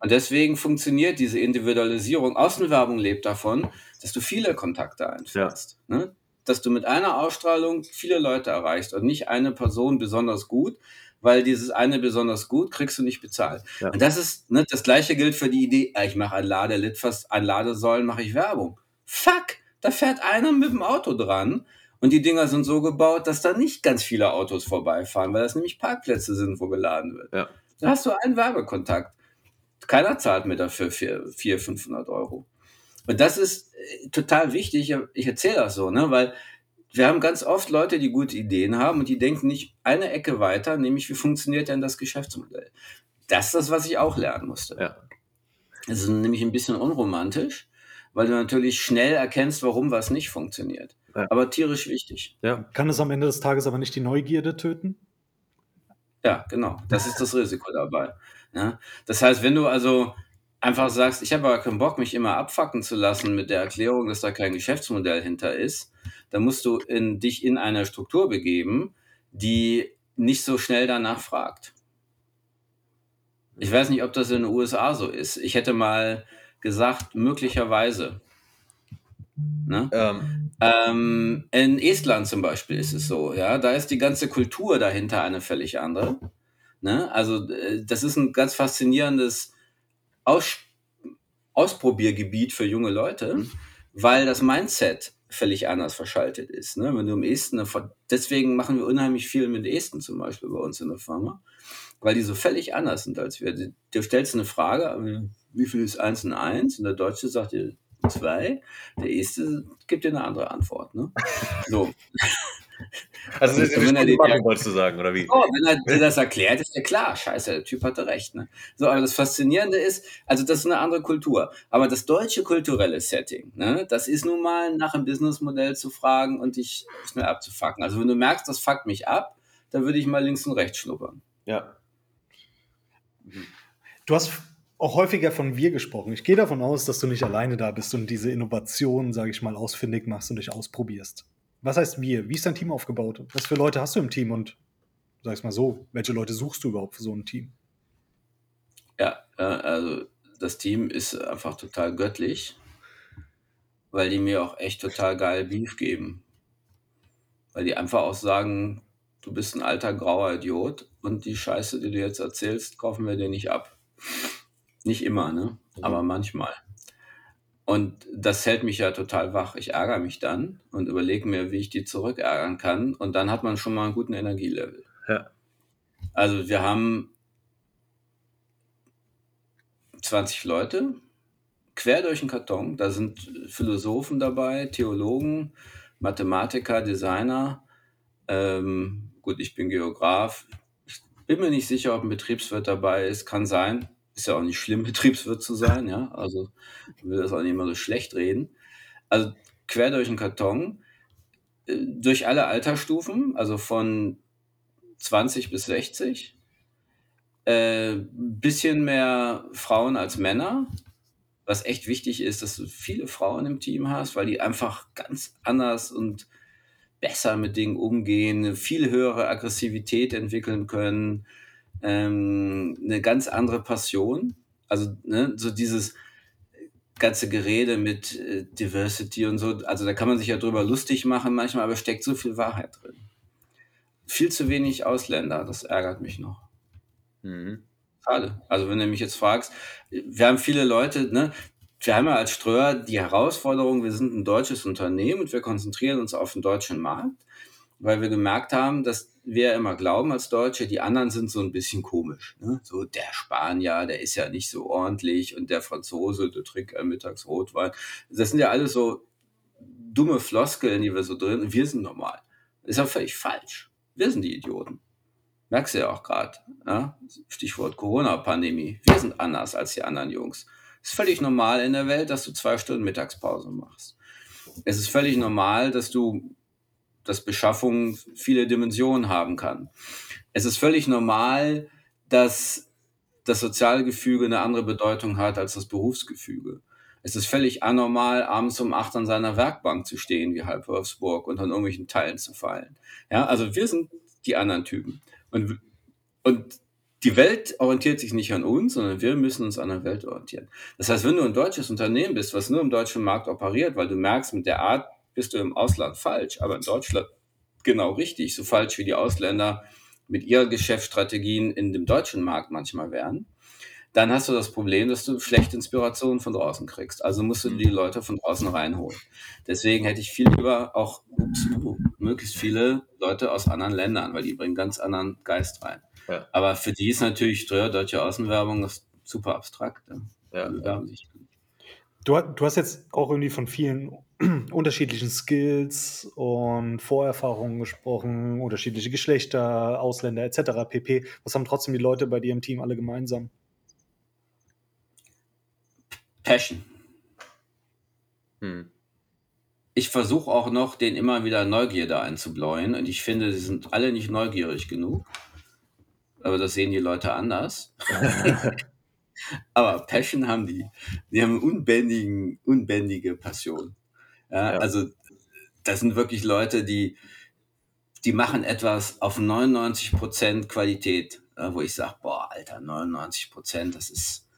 Und deswegen funktioniert diese Individualisierung. Außenwerbung lebt davon, dass du viele Kontakte einfährst. Ja. Ne? Dass du mit einer Ausstrahlung viele Leute erreichst und nicht eine Person besonders gut, weil dieses eine besonders gut kriegst du nicht bezahlt. Ja. Und das ist, ne, das gleiche gilt für die Idee, ich mache ein Ladelitfass, ein Ladesäulen mache ich Werbung. Fuck, da fährt einer mit dem Auto dran und die Dinger sind so gebaut, dass da nicht ganz viele Autos vorbeifahren, weil das nämlich Parkplätze sind, wo geladen wird. Ja. Da hast du einen Werbekontakt. Keiner zahlt mir dafür 400, 500 Euro. Und das ist äh, total wichtig. Ich erzähle das so, ne, weil wir haben ganz oft Leute, die gute Ideen haben und die denken nicht eine Ecke weiter, nämlich wie funktioniert denn das Geschäftsmodell? Das ist das, was ich auch lernen musste. Ja. Es ist nämlich ein bisschen unromantisch, weil du natürlich schnell erkennst, warum was nicht funktioniert. Ja. Aber tierisch wichtig. Ja. Kann es am Ende des Tages aber nicht die Neugierde töten? Ja, genau. Das ist das Risiko dabei. Ja? Das heißt, wenn du also einfach sagst, ich habe aber keinen Bock, mich immer abfacken zu lassen mit der Erklärung, dass da kein Geschäftsmodell hinter ist, dann musst du in, dich in eine Struktur begeben, die nicht so schnell danach fragt. Ich weiß nicht, ob das in den USA so ist. Ich hätte mal gesagt, möglicherweise. Ne? Ähm. Ähm, in Estland zum Beispiel ist es so, ja, da ist die ganze Kultur dahinter eine völlig andere. Ne? Also äh, das ist ein ganz faszinierendes Aus Ausprobiergebiet für junge Leute, weil das Mindset völlig anders verschaltet ist. Ne? Wenn du im Esten, deswegen machen wir unheimlich viel mit Esten zum Beispiel bei uns in der Firma, weil die so völlig anders sind als wir. Du stellst eine Frage, wie viel ist eins und eins? Und der Deutsche sagt dir zwei. Der Este gibt dir eine andere Antwort. Ne? So. Also, also wenn er den machen, wolltest du sagen, oder wie? Oh, wenn er das erklärt, ist ja klar, scheiße, der Typ hatte recht. Ne? So, aber das Faszinierende ist, also das ist eine andere Kultur. Aber das deutsche kulturelle Setting, ne, das ist nun mal nach einem Businessmodell zu fragen und dich schnell abzufacken. Also wenn du merkst, das fuckt mich ab, dann würde ich mal links und rechts schnuppern. Ja. Du hast auch häufiger von wir gesprochen. Ich gehe davon aus, dass du nicht alleine da bist und diese Innovation, sage ich mal, ausfindig machst und dich ausprobierst. Was heißt wir? Wie ist dein Team aufgebaut? Was für Leute hast du im Team und sag ich mal so, welche Leute suchst du überhaupt für so ein Team? Ja, äh, also das Team ist einfach total göttlich, weil die mir auch echt total geil Beef geben. Weil die einfach auch sagen, du bist ein alter grauer Idiot und die Scheiße, die du jetzt erzählst, kaufen wir dir nicht ab. Nicht immer, ne? Mhm. Aber manchmal. Und das hält mich ja total wach. Ich ärgere mich dann und überlege mir, wie ich die zurückärgern kann. Und dann hat man schon mal einen guten Energielevel. Ja. Also wir haben 20 Leute, quer durch den Karton. Da sind Philosophen dabei, Theologen, Mathematiker, Designer, Ähm, gut, ich bin Geograf. Ich bin mir nicht sicher, ob ein Betriebswirt dabei ist. Kann sein. Ist ja auch nicht schlimm, Betriebswirt zu sein, ja. Also ich will das auch nicht immer so schlecht reden. Also quer durch den Karton, äh, durch alle Altersstufen, also von 20 bis 60. Äh, bisschen mehr Frauen als Männer, was echt wichtig ist, dass du viele Frauen im Team hast, weil die einfach ganz anders und besser mit Dingen umgehen, viel höhere Aggressivität entwickeln können, ähm, eine ganz andere Passion. Also ne, so dieses ganze Gerede mit äh, Diversity und so, also da kann man sich ja drüber lustig machen manchmal, aber steckt so viel Wahrheit drin. Viel zu wenig Ausländer, das ärgert mich noch. Mhm. Schade. Also wenn du mich jetzt fragst, wir haben viele Leute, ne, wir haben ja als Ströer die Herausforderung, wir sind ein deutsches Unternehmen und wir konzentrieren uns auf den deutschen Markt, weil wir gemerkt haben, dass wir immer glauben als Deutsche, die anderen sind so ein bisschen komisch. Ne? So der Spanier, der ist ja nicht so ordentlich und der Franzose, der trinkt mittags Rotwein. Das sind ja alles so dumme Floskeln, die wir so drin. Wir sind normal. Das ist ja völlig falsch. Wir sind die Idioten. Merkst du ja auch gerade. Ja? Stichwort Corona-Pandemie. Wir sind anders als die anderen Jungs. Es ist völlig normal in der Welt, dass du zwei Stunden Mittagspause machst. Es ist völlig normal, dass du, dass Beschaffung viele Dimensionen haben kann. Es ist völlig normal, dass das soziale Gefüge eine andere Bedeutung hat als das Berufsgefüge. Es ist völlig anormal, abends um acht an seiner Werkbank zu stehen, wie halb Wolfsburg, und an irgendwelchen Teilen zu fallen. Ja, also wir sind die anderen Typen. Und, und die Welt orientiert sich nicht an uns, sondern wir müssen uns an der Welt orientieren. Das heißt, wenn du ein deutsches Unternehmen bist, was nur im deutschen Markt operiert, weil du merkst, mit der Art bist du im Ausland falsch, aber in Deutschland genau richtig, so falsch wie die Ausländer mit ihren Geschäftsstrategien in dem deutschen Markt manchmal wären, dann hast du das Problem, dass du schlechte Inspirationen von draußen kriegst. Also musst du die Leute von draußen reinholen. Deswegen hätte ich viel lieber auch ups, möglichst viele Leute aus anderen Ländern, weil die bringen ganz anderen Geist rein. Ja. Aber für die ist natürlich deutsche Außenwerbung das super abstrakt. Ja. Ja. Du, du, hast jetzt auch irgendwie von vielen unterschiedlichen Skills und Vorerfahrungen gesprochen, unterschiedliche Geschlechter, Ausländer etc. pp. Was haben trotzdem die Leute bei dir im Team alle gemeinsam? Passion. Hm. Ich versuche auch noch, den immer wieder Neugierde einzubläuen und ich finde, sie sind alle nicht neugierig genug aber das sehen die Leute anders. aber Passion haben die. Die haben unbändigen, unbändige Passion. Ja, ja. Also das sind wirklich Leute, die, die machen etwas auf 99% Qualität, wo ich sage, boah, Alter, 99%, das ist,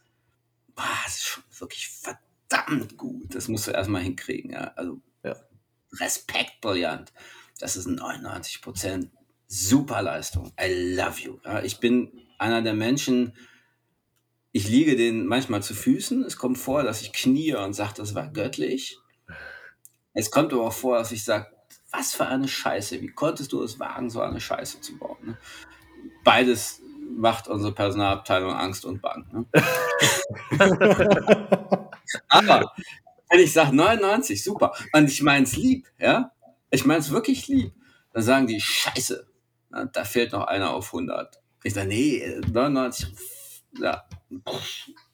boah, das ist schon wirklich verdammt gut. Das musst du erstmal hinkriegen. Ja? Also ja. Respekt, brillant. Das ist 99% super Leistung. I love you. Ja, ich bin einer der Menschen, ich liege denen manchmal zu Füßen. Es kommt vor, dass ich knie und sage, das war göttlich. Es kommt aber auch vor, dass ich sage, was für eine Scheiße. Wie konntest du es wagen, so eine Scheiße zu bauen? Ne? Beides macht unsere Personalabteilung Angst und Bang. Ne? aber wenn ich sage 99, super, und ich meine es lieb, ja, ich meine es wirklich lieb, dann sagen die Scheiße, na, da fehlt noch einer auf 100. Ich sage, nee, 99, ja,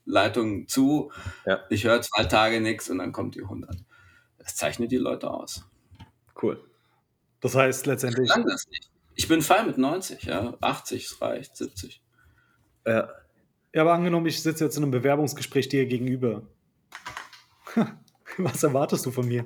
Leitung zu, ja. ich höre zwei Tage nichts und dann kommt die 100. Das zeichnet die Leute aus. Cool. Das heißt letztendlich. Ich, das nicht. ich bin fein mit 90, ja. 80 es reicht, 70. Ja. Ja, aber angenommen, ich sitze jetzt in einem Bewerbungsgespräch dir gegenüber. Was erwartest du von mir?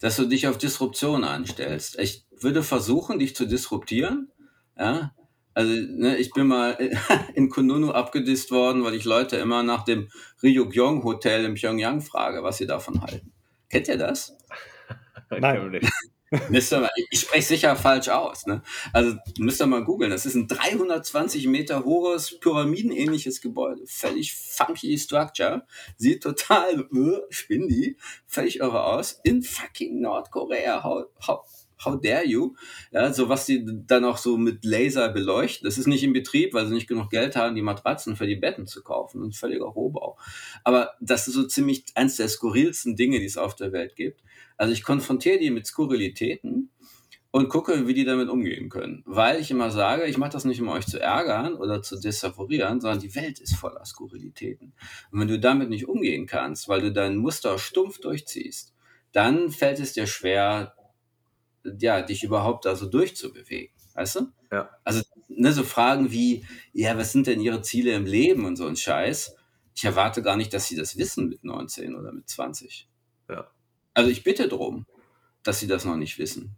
Dass du dich auf Disruption anstellst. Ich würde versuchen, dich zu disruptieren. Ja, also ne, ich bin mal in Kununu abgedisst worden, weil ich Leute immer nach dem Ryugyong Hotel in Pyongyang frage, was sie davon halten. Kennt ihr das? Nein. ich spreche sicher falsch aus. Ne? Also müsst ihr mal googeln. Das ist ein 320 Meter hohes, pyramidenähnliches Gebäude. Völlig funky Structure. Sieht total uh, spindy, völlig irre aus. In fucking Nordkorea. How, how, how dare you? Ja, so was die dann auch so mit Laser beleuchten. Das ist nicht in Betrieb, weil sie nicht genug Geld haben, die Matratzen für die Betten zu kaufen. Ein völliger Rohbau. Aber das ist so ziemlich eins der skurrilsten Dinge, die es auf der Welt gibt. Also ich konfrontiere die mit Skurrilitäten und gucke, wie die damit umgehen können. Weil ich immer sage, ich mache das nicht, um euch zu ärgern oder zu desavorieren, sondern die Welt ist voller Skurrilitäten. Und wenn du damit nicht umgehen kannst, weil du dein Muster stumpf durchziehst, dann fällt es dir schwer, ja, dich überhaupt da so durchzubewegen. Weißt du? Ja. Also, ne, so Fragen wie, ja, was sind denn ihre Ziele im Leben und so ein Scheiß. Ich erwarte gar nicht, dass sie das wissen mit 19 oder mit 20. Ja. Also ich bitte drum, dass sie das noch nicht wissen.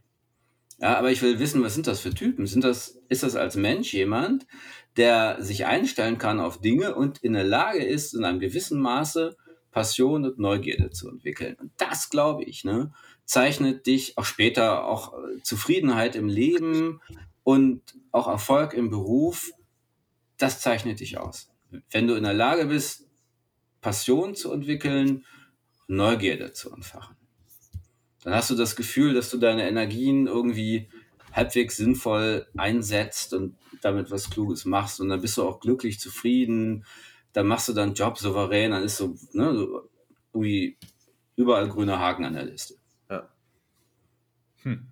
Ja, aber ich will wissen, was sind das für Typen? Sind das, ist das als Mensch jemand, der sich einstellen kann auf Dinge und in der Lage ist, in einem gewissen Maße Passion und Neugierde zu entwickeln? Und das, glaube ich, ne, zeichnet dich auch später auch äh, Zufriedenheit im Leben und auch Erfolg im Beruf, das zeichnet dich aus. Wenn du in der Lage bist, Passion zu entwickeln, Neugierde zu entfachen dann hast du das Gefühl, dass du deine Energien irgendwie halbwegs sinnvoll einsetzt und damit was Kluges machst und dann bist du auch glücklich, zufrieden, dann machst du deinen Job souverän, dann ist so, ne, so irgendwie überall grüner Haken an der Liste. Ja. Hm.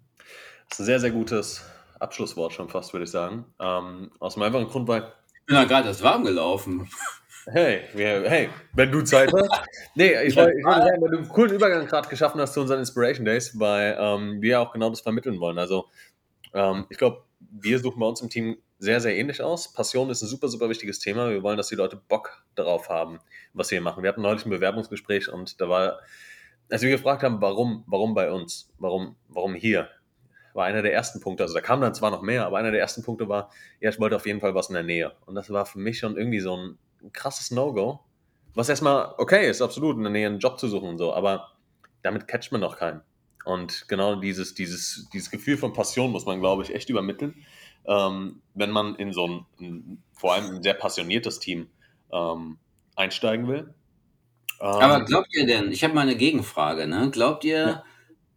Das ist ein sehr, sehr gutes Abschlusswort schon fast, würde ich sagen. Ähm, aus dem einfachen Grund, weil. Ich bin ja gerade erst warm gelaufen. Hey, hey, wenn du Zeit hast. Nee, ich wollte wollt sagen, weil du einen coolen Übergang gerade geschaffen hast zu unseren Inspiration Days, weil ähm, wir auch genau das vermitteln wollen. Also, ähm, ich glaube, wir suchen bei uns im Team sehr, sehr ähnlich aus. Passion ist ein super, super wichtiges Thema. Wir wollen, dass die Leute Bock darauf haben, was wir hier machen. Wir hatten neulich ein Bewerbungsgespräch und da war, als wir gefragt haben, warum, warum bei uns, warum, warum hier, war einer der ersten Punkte. Also da kam dann zwar noch mehr, aber einer der ersten Punkte war, ja, ich wollte auf jeden Fall was in der Nähe. Und das war für mich schon irgendwie so ein krasses No-Go. Was erstmal okay ist, absolut, in der Nähe einen Job zu suchen und so, aber damit catcht man noch keinen. Und genau dieses, dieses, dieses Gefühl von Passion muss man, glaube ich, echt übermitteln, ähm, wenn man in so ein, ein, vor allem ein sehr passioniertes Team ähm, einsteigen will. Ähm, aber glaubt ihr denn, ich habe mal eine Gegenfrage, ne? glaubt ihr, ja.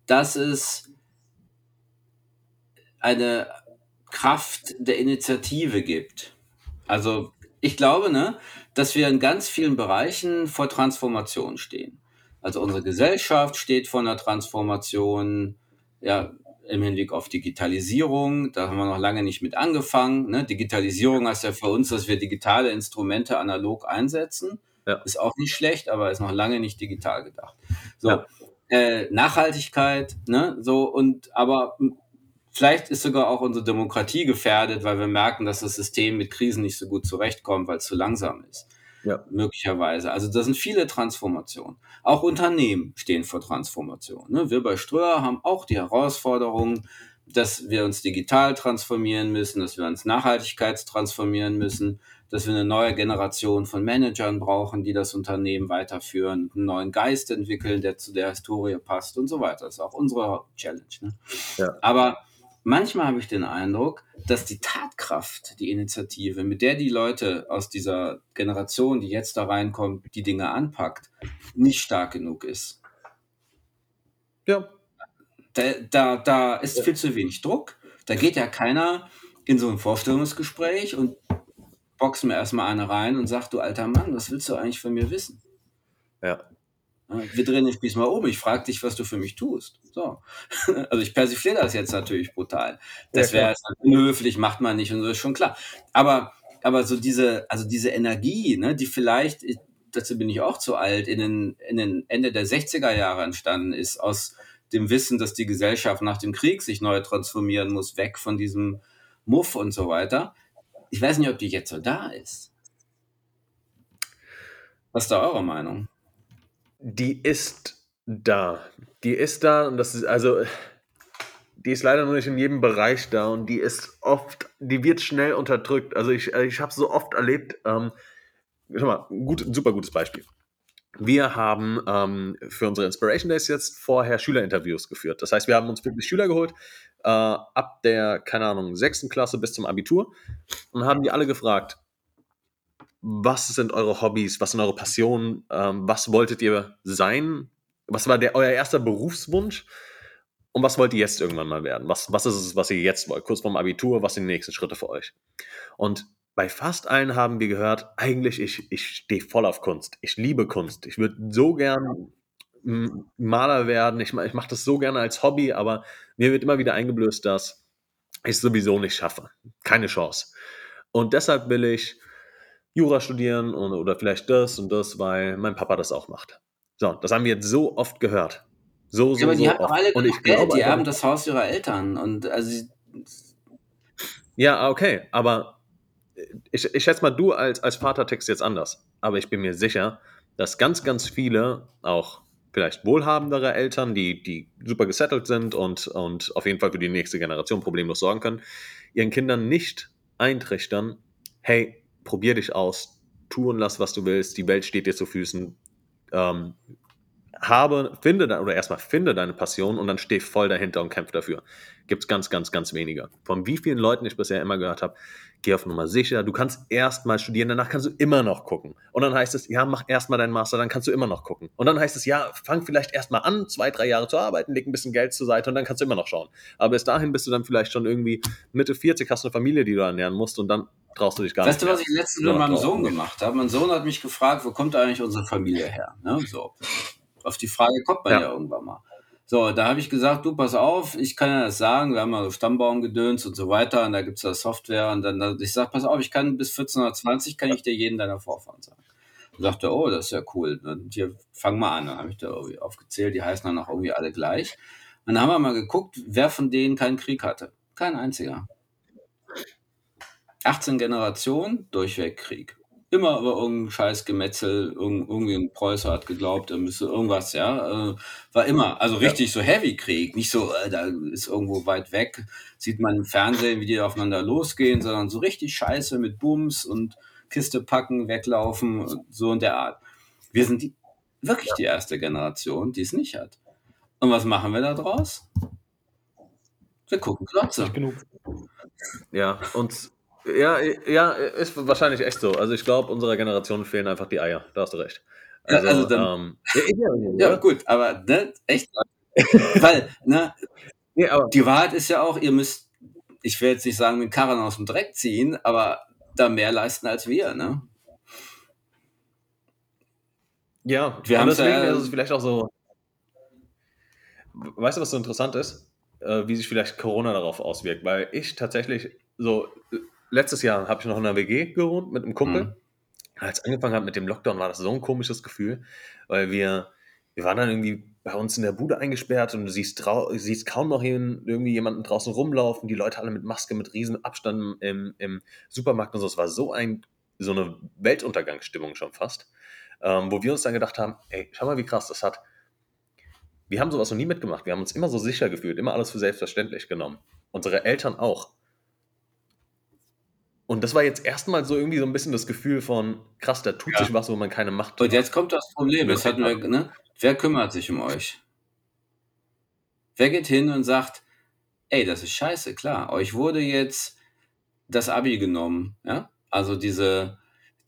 dass es eine Kraft der Initiative gibt? Also ich glaube, ne, dass wir in ganz vielen Bereichen vor Transformation stehen. Also unsere Gesellschaft steht vor einer Transformation, ja, im Hinblick auf Digitalisierung. Da haben wir noch lange nicht mit angefangen. Ne? Digitalisierung heißt ja für uns, dass wir digitale Instrumente analog einsetzen. Ja. Ist auch nicht schlecht, aber ist noch lange nicht digital gedacht. So. Ja. Äh, Nachhaltigkeit, ne, so und aber Vielleicht ist sogar auch unsere Demokratie gefährdet, weil wir merken, dass das System mit Krisen nicht so gut zurechtkommt, weil es zu langsam ist. Ja. Möglicherweise. Also da sind viele Transformationen. Auch Unternehmen stehen vor Transformation. Ne? Wir bei Ströer haben auch die Herausforderung, dass wir uns digital transformieren müssen, dass wir uns nachhaltigkeitstransformieren müssen, dass wir eine neue Generation von Managern brauchen, die das Unternehmen weiterführen, einen neuen Geist entwickeln, der zu der Historie passt und so weiter. Das ist auch unsere Challenge. Ne? Ja. Aber manchmal habe ich den Eindruck, dass die Tatkraft, die Initiative, mit der die Leute aus dieser Generation, die jetzt da reinkommt, die Dinge anpackt, nicht stark genug ist. Ja. Da, da, da ist ja. viel zu wenig Druck. Da geht ja keiner in so ein Vorstellungsgespräch und boxt mir erstmal eine rein und sagt, du alter Mann, was willst du eigentlich von mir wissen? Ja. Wir drehen den Spieß mal um. Ich frage dich, was du für mich tust. So. Also ich persifliere das jetzt natürlich brutal. Das wäre unhöflich, macht man nicht und so ist schon klar. Aber, aber so diese, also diese Energie, ne, die vielleicht, dazu bin ich auch zu alt, in den, in den Ende der 60er Jahre entstanden ist, aus dem Wissen, dass die Gesellschaft nach dem Krieg sich neu transformieren muss, weg von diesem Muff und so weiter. Ich weiß nicht, ob die jetzt so da ist. Was ist da eure Meinung? Die ist da. Die ist da und das ist also, die ist leider nur nicht in jedem Bereich da und die ist oft, die wird schnell unterdrückt. Also ich, ich habe so oft erlebt, ähm, schau mal, gut, super gutes Beispiel. Wir haben ähm, für unsere Inspiration Days jetzt vorher Schülerinterviews geführt. Das heißt, wir haben uns wirklich Schüler geholt, äh, ab der, keine Ahnung, sechsten Klasse bis zum Abitur und haben die alle gefragt, was sind eure Hobbys, was sind eure Passionen, ähm, was wolltet ihr sein, was war der, euer erster Berufswunsch und was wollt ihr jetzt irgendwann mal werden? Was, was ist es, was ihr jetzt wollt? Kurz vorm Abitur, was sind die nächsten Schritte für euch? Und bei fast allen haben wir gehört, eigentlich, ich, ich stehe voll auf Kunst. Ich liebe Kunst. Ich würde so gern Maler werden. Ich, ich mache das so gerne als Hobby, aber mir wird immer wieder eingeblößt, dass ich es sowieso nicht schaffe. Keine Chance. Und deshalb will ich Jura studieren und, oder vielleicht das und das, weil mein Papa das auch macht. So, das haben wir jetzt so oft gehört. So, so, ja, aber die so haben doch alle und ich Geld, glaube, die haben das Haus ihrer Eltern und also ja, okay, aber ich, ich schätze mal, du als, als Vater tickst jetzt anders. Aber ich bin mir sicher, dass ganz, ganz viele, auch vielleicht wohlhabendere Eltern, die, die super gesettelt sind und, und auf jeden Fall für die nächste Generation problemlos sorgen können, ihren Kindern nicht eintrichtern, hey, probier dich aus, tu und lass, was du willst, die Welt steht dir zu Füßen, ähm, habe, finde oder erstmal finde deine Passion und dann steh voll dahinter und kämpfe dafür. Gibt es ganz, ganz, ganz wenige. Von wie vielen Leuten ich bisher immer gehört habe, geh auf Nummer sicher, du kannst erstmal studieren, danach kannst du immer noch gucken. Und dann heißt es, ja, mach erstmal deinen Master, dann kannst du immer noch gucken. Und dann heißt es, ja, fang vielleicht erstmal an, zwei, drei Jahre zu arbeiten, leg ein bisschen Geld zur Seite und dann kannst du immer noch schauen. Aber bis dahin bist du dann vielleicht schon irgendwie Mitte 40, hast eine Familie, die du ernähren musst und dann traust du dich gar weißt nicht. Weißt du, was ich letztens mit meinem Sohn gemacht habe? Mein Sohn hat mich gefragt, wo kommt eigentlich unsere Familie her? Ne? So. Auf die Frage kommt man ja, ja irgendwann mal. So, da habe ich gesagt, du, pass auf, ich kann ja das sagen, wir haben mal so Stammbaumgedöns und so weiter und da gibt es da Software und dann, ich sage, pass auf, ich kann bis 1420 kann ich dir jeden deiner Vorfahren sagen. Und sagte, oh, das ist ja cool. Und hier, fang mal an. Dann habe ich da irgendwie aufgezählt, die heißen dann auch irgendwie alle gleich. Und dann haben wir mal geguckt, wer von denen keinen Krieg hatte. Kein einziger. 18 Generationen, durchweg Krieg immer über irgendein scheiß Gemetzel, irgendwie ein Preußer hat geglaubt, er müsse irgendwas, ja, äh, war immer, also richtig ja. so Heavy-Krieg, nicht so, äh, da ist irgendwo weit weg, sieht man im Fernsehen, wie die aufeinander losgehen, sondern so richtig scheiße mit Bums und Kiste packen, weglaufen, so in der Art. Wir sind die, wirklich die erste Generation, die es nicht hat. Und was machen wir da draus? Wir gucken Klotze. genug. Ja, und ja, ja, ist wahrscheinlich echt so. Also ich glaube, unserer Generation fehlen einfach die Eier. Da hast du recht. Also, ja, also dann, ähm, ja, ja, gut, aber ne, echt. Weil, ne, aber, die Wahrheit ist ja auch, ihr müsst, ich will jetzt nicht sagen, den Karren aus dem Dreck ziehen, aber da mehr leisten als wir, ne? Ja, wir haben deswegen ja, ist es vielleicht auch so. Weißt du, was so interessant ist? Äh, wie sich vielleicht Corona darauf auswirkt, weil ich tatsächlich so letztes Jahr habe ich noch in einer WG gewohnt mit einem Kumpel. Mhm. Als es angefangen hat mit dem Lockdown, war das so ein komisches Gefühl, weil wir, wir waren dann irgendwie bei uns in der Bude eingesperrt und du siehst, siehst kaum noch irgendwie jemanden draußen rumlaufen, die Leute alle mit Maske, mit riesen Abstand im, im Supermarkt und so. Es war so, ein, so eine Weltuntergangsstimmung schon fast, ähm, wo wir uns dann gedacht haben, ey, schau mal, wie krass das hat. Wir haben sowas noch nie mitgemacht. Wir haben uns immer so sicher gefühlt, immer alles für selbstverständlich genommen. Unsere Eltern auch. Und das war jetzt erstmal so irgendwie so ein bisschen das Gefühl von, krass, da tut ja. sich was, wo man keine Macht hat. Und jetzt kommt das Problem, das hatten wir, ne? Wer kümmert sich um euch? Wer geht hin und sagt, ey, das ist scheiße, klar, euch wurde jetzt das Abi genommen, ja? Also diese,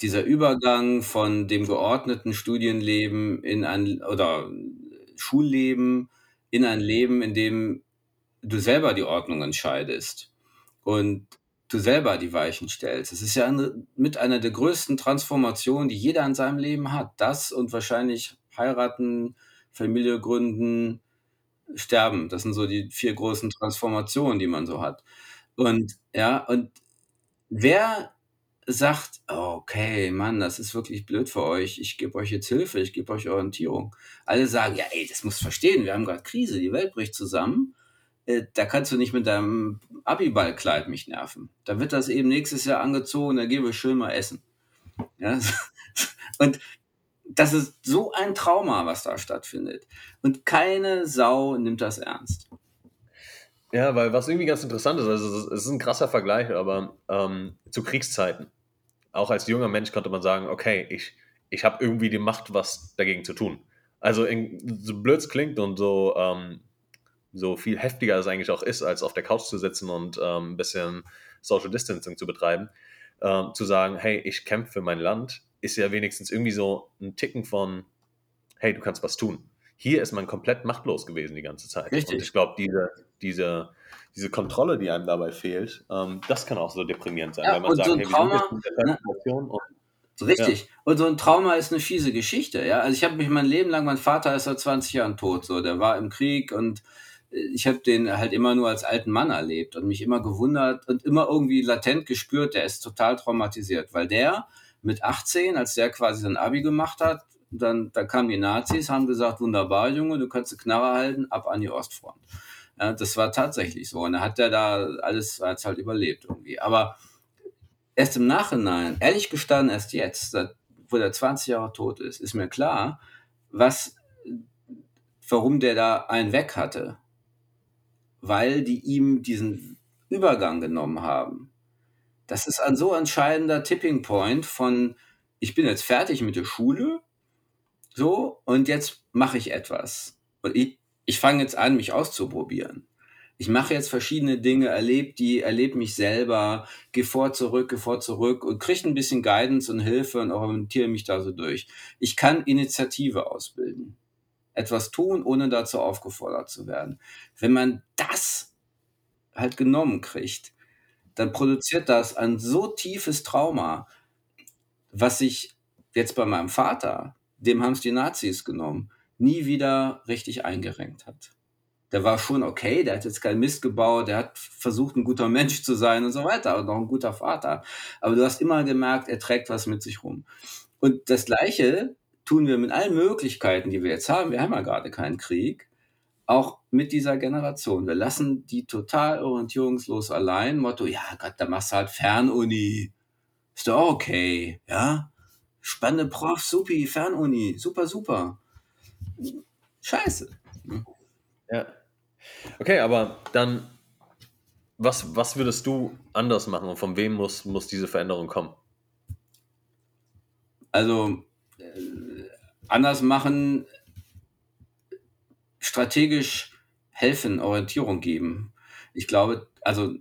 dieser Übergang von dem geordneten Studienleben in ein, oder Schulleben in ein Leben, in dem du selber die Ordnung entscheidest. Und du selber die Weichen stellst. Es ist ja eine, mit einer der größten Transformationen, die jeder in seinem Leben hat. Das und wahrscheinlich heiraten, Familie gründen, sterben. Das sind so die vier großen Transformationen, die man so hat. Und ja, und wer sagt, okay, Mann, das ist wirklich blöd für euch, ich gebe euch jetzt Hilfe, ich gebe euch Orientierung. Alle sagen, ja, ey, das muss verstehen, wir haben gerade Krise, die Welt bricht zusammen äh, da kannst du nicht mit deinem Abiballkleid mich nerven. Da wird das eben nächstes Jahr angezogen, da gehen wir schön mal essen. Ja? Und das ist so ein Trauma, was da stattfindet. Und keine Sau nimmt das ernst. Ja, weil was irgendwie ganz interessant ist, also es ist ein krasser Vergleich, aber ähm, zu Kriegszeiten. Auch als junger Mensch konnte man sagen, okay, ich, ich habe irgendwie die Macht, was dagegen zu tun. Also in, so blöd es klingt und so ähm, so viel heftiger es eigentlich auch ist, als auf der Couch zu sitzen und ähm, ein bisschen Social Distancing zu betreiben, ähm, zu sagen, hey, ich kämpfe für mein Land, ist ja wenigstens irgendwie so ein Ticken von, hey, du kannst was tun. Hier ist man komplett machtlos gewesen die ganze Zeit. Richtig. Und ich glaube, diese, diese, diese Kontrolle, die einem dabei fehlt, ähm, das kann auch so deprimierend sein, ja, weil man sagt, so hey, wir sind jetzt in der? Situation und Richtig. Ja. Und so ein Trauma ist eine fiese Geschichte, ja. Also ich habe mich mein Leben lang, mein Vater ist seit 20 Jahren tot, so, der war im Krieg und ich habe den halt immer nur als alten Mann erlebt und mich immer gewundert und immer irgendwie latent gespürt, der ist total traumatisiert, weil der mit 18, als der quasi sein Abi gemacht hat, dann, dann kamen die Nazis, haben gesagt, wunderbar, Junge, du kannst eine Knarre halten, ab an die Ostfront. Ja, das war tatsächlich so. Und dann hat er da alles hat's halt überlebt irgendwie. Aber erst im Nachhinein, ehrlich gestanden, erst jetzt, wo der 20 Jahre tot ist, ist mir klar, was, warum der da einen weg hatte. Weil die ihm diesen Übergang genommen haben. Das ist ein so entscheidender Tipping Point von, ich bin jetzt fertig mit der Schule, so, und jetzt mache ich etwas. Und ich, ich fange jetzt an, mich auszuprobieren. Ich mache jetzt verschiedene Dinge, erlebe die, erlebe mich selber, gehe vor, zurück, gehe vor, zurück und kriege ein bisschen Guidance und Hilfe und orientiere mich da so durch. Ich kann Initiative ausbilden. Etwas tun, ohne dazu aufgefordert zu werden. Wenn man das halt genommen kriegt, dann produziert das ein so tiefes Trauma, was sich jetzt bei meinem Vater dem haben es die Nazis genommen, nie wieder richtig eingerenkt hat. Der war schon okay, der hat jetzt keinen Mist gebaut, der hat versucht, ein guter Mensch zu sein und so weiter und auch ein guter Vater. Aber du hast immer gemerkt, er trägt was mit sich rum. Und das Gleiche tun wir mit allen Möglichkeiten, die wir jetzt haben. Wir haben ja gerade keinen Krieg. Auch mit dieser Generation. Wir lassen die total orientierungslos allein. Motto, ja Gott, da machst du halt Fernuni. Ist doch okay, ja? Spannende Prof, supi, Fernuni, super, super. Scheiße. Ja. Okay, aber dann, was, was würdest du anders machen und von wem muss, muss diese Veränderung kommen? Also, anders machen, strategisch helfen, Orientierung geben. Ich glaube, also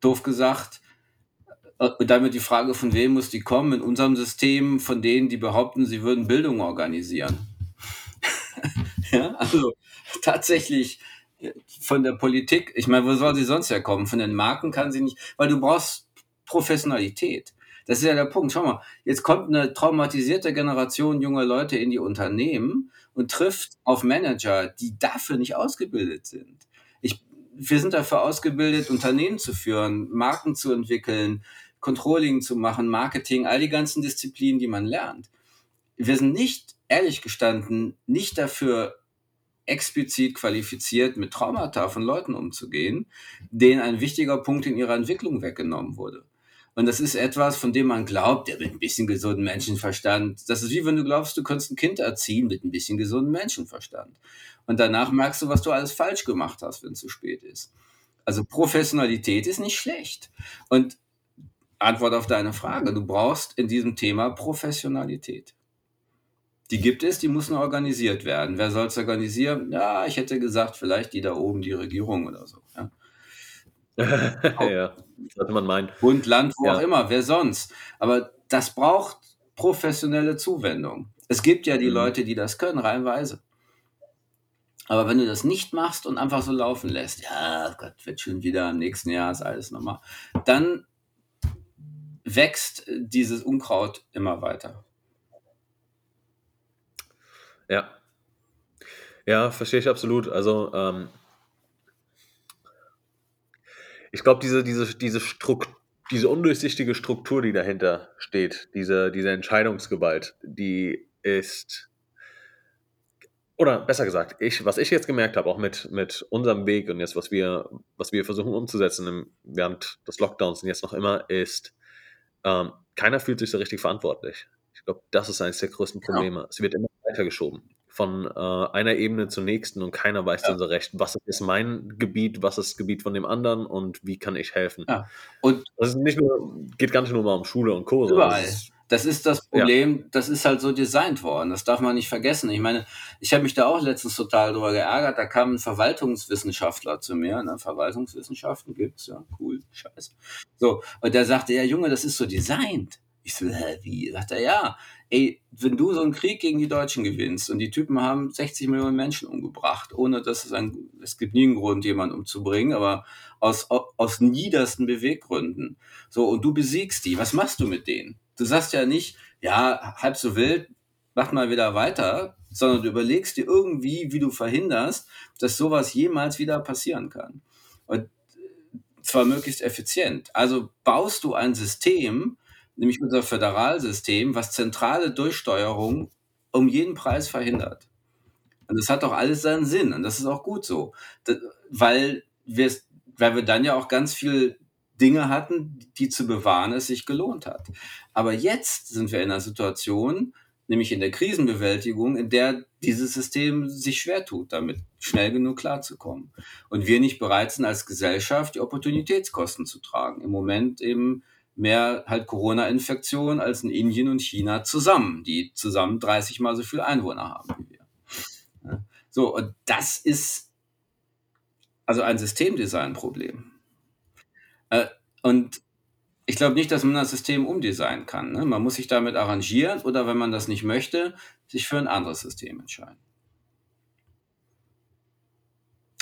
doof gesagt, und damit die Frage, von wem muss die kommen? In unserem System von denen, die behaupten, sie würden Bildung organisieren. ja, also tatsächlich äh, von der Politik, ich meine, wo soll sie sonst herkommen? Von den Marken kann sie nicht, weil du brauchst Professionalität. Das ist ja der Punkt. Schau mal, jetzt kommt eine traumatisierte Generation junger Leute in die Unternehmen und trifft auf Manager, die dafür nicht ausgebildet sind. Ich, wir sind dafür ausgebildet, Unternehmen zu führen, Marken zu entwickeln, Controlling zu machen, Marketing, all die ganzen Disziplinen, die man lernt. Wir sind nicht, ehrlich gestanden, nicht dafür explizit qualifiziert, mit Traumata von Leuten umzugehen, denen ein wichtiger Punkt in ihrer Entwicklung weggenommen wurde. Und das ist etwas, von dem man glaubt, der mit ein bisschen gesunden Menschenverstand. Das ist wie wenn du glaubst, du könntest ein Kind erziehen mit ein bisschen gesunden Menschenverstand. Und danach merkst du, was du alles falsch gemacht hast, wenn es zu spät ist. Also Professionalität ist nicht schlecht. Und Antwort auf deine Frage. Du brauchst in diesem Thema Professionalität. Die gibt es, die muss nur organisiert werden. Wer soll es organisieren? Ja, ich hätte gesagt, vielleicht die da oben, die Regierung oder so. Ja, ja sollte man meinen. Bund, Land, wo ja. auch immer, wer sonst. Aber das braucht professionelle Zuwendung. Es gibt ja die mhm. Leute, die das können, reinweise. Aber wenn du das nicht machst und einfach so laufen lässt, ja, Gott, wird schon wieder im nächsten Jahr, ist alles nochmal, dann wächst dieses Unkraut immer weiter. Ja. Ja, verstehe ich absolut. Also, ähm, ich glaube, diese, diese, diese, diese undurchsichtige Struktur, die dahinter steht, diese, diese Entscheidungsgewalt, die ist, oder besser gesagt, ich, was ich jetzt gemerkt habe, auch mit, mit unserem Weg und jetzt, was wir, was wir versuchen umzusetzen im, während des Lockdowns und jetzt noch immer, ist, ähm, keiner fühlt sich so richtig verantwortlich. Ich glaube, das ist eines der größten Probleme. Ja. Es wird immer weitergeschoben von äh, einer Ebene zur nächsten und keiner weiß ja. dann so recht, was ist mein Gebiet, was ist das Gebiet von dem anderen und wie kann ich helfen. Ja. Und das ist nicht nur, geht gar nicht nur mal um Schule und Kurse. Überall. Das ist das Problem, ja. das ist halt so designt worden. Das darf man nicht vergessen. Ich meine, ich habe mich da auch letztens total drüber geärgert. Da kam ein Verwaltungswissenschaftler zu mir. Ne? Verwaltungswissenschaften gibt's, ja, cool, scheiße. So, und der sagte, ja, Junge, das ist so designt. Ich so, hä, wie? Sagt er, ja, ey, wenn du so einen Krieg gegen die Deutschen gewinnst und die Typen haben 60 Millionen Menschen umgebracht, ohne dass es ein, es gibt nie einen Grund, jemanden umzubringen, aber aus, aus niedersten Beweggründen. So, und du besiegst die, was machst du mit denen? Du sagst ja nicht, ja, halb so wild, mach mal wieder weiter, sondern du überlegst dir irgendwie, wie du verhinderst, dass sowas jemals wieder passieren kann. Und zwar möglichst effizient. Also baust du ein System, nämlich unser Föderalsystem, was zentrale Durchsteuerung um jeden Preis verhindert. Und das hat doch alles seinen Sinn und das ist auch gut so, weil wir, weil wir dann ja auch ganz viel Dinge hatten, die zu bewahren es sich gelohnt hat. Aber jetzt sind wir in einer Situation, nämlich in der Krisenbewältigung, in der dieses System sich schwer tut, damit schnell genug klarzukommen. Und wir nicht bereit sind, als Gesellschaft die Opportunitätskosten zu tragen. Im Moment eben mehr halt Corona-Infektionen als in Indien und China zusammen, die zusammen 30 mal so viel Einwohner haben wie wir. So, und das ist also ein Systemdesign-Problem. Äh, und ich glaube nicht, dass man das System umdesignen kann. Ne? Man muss sich damit arrangieren oder wenn man das nicht möchte, sich für ein anderes System entscheiden.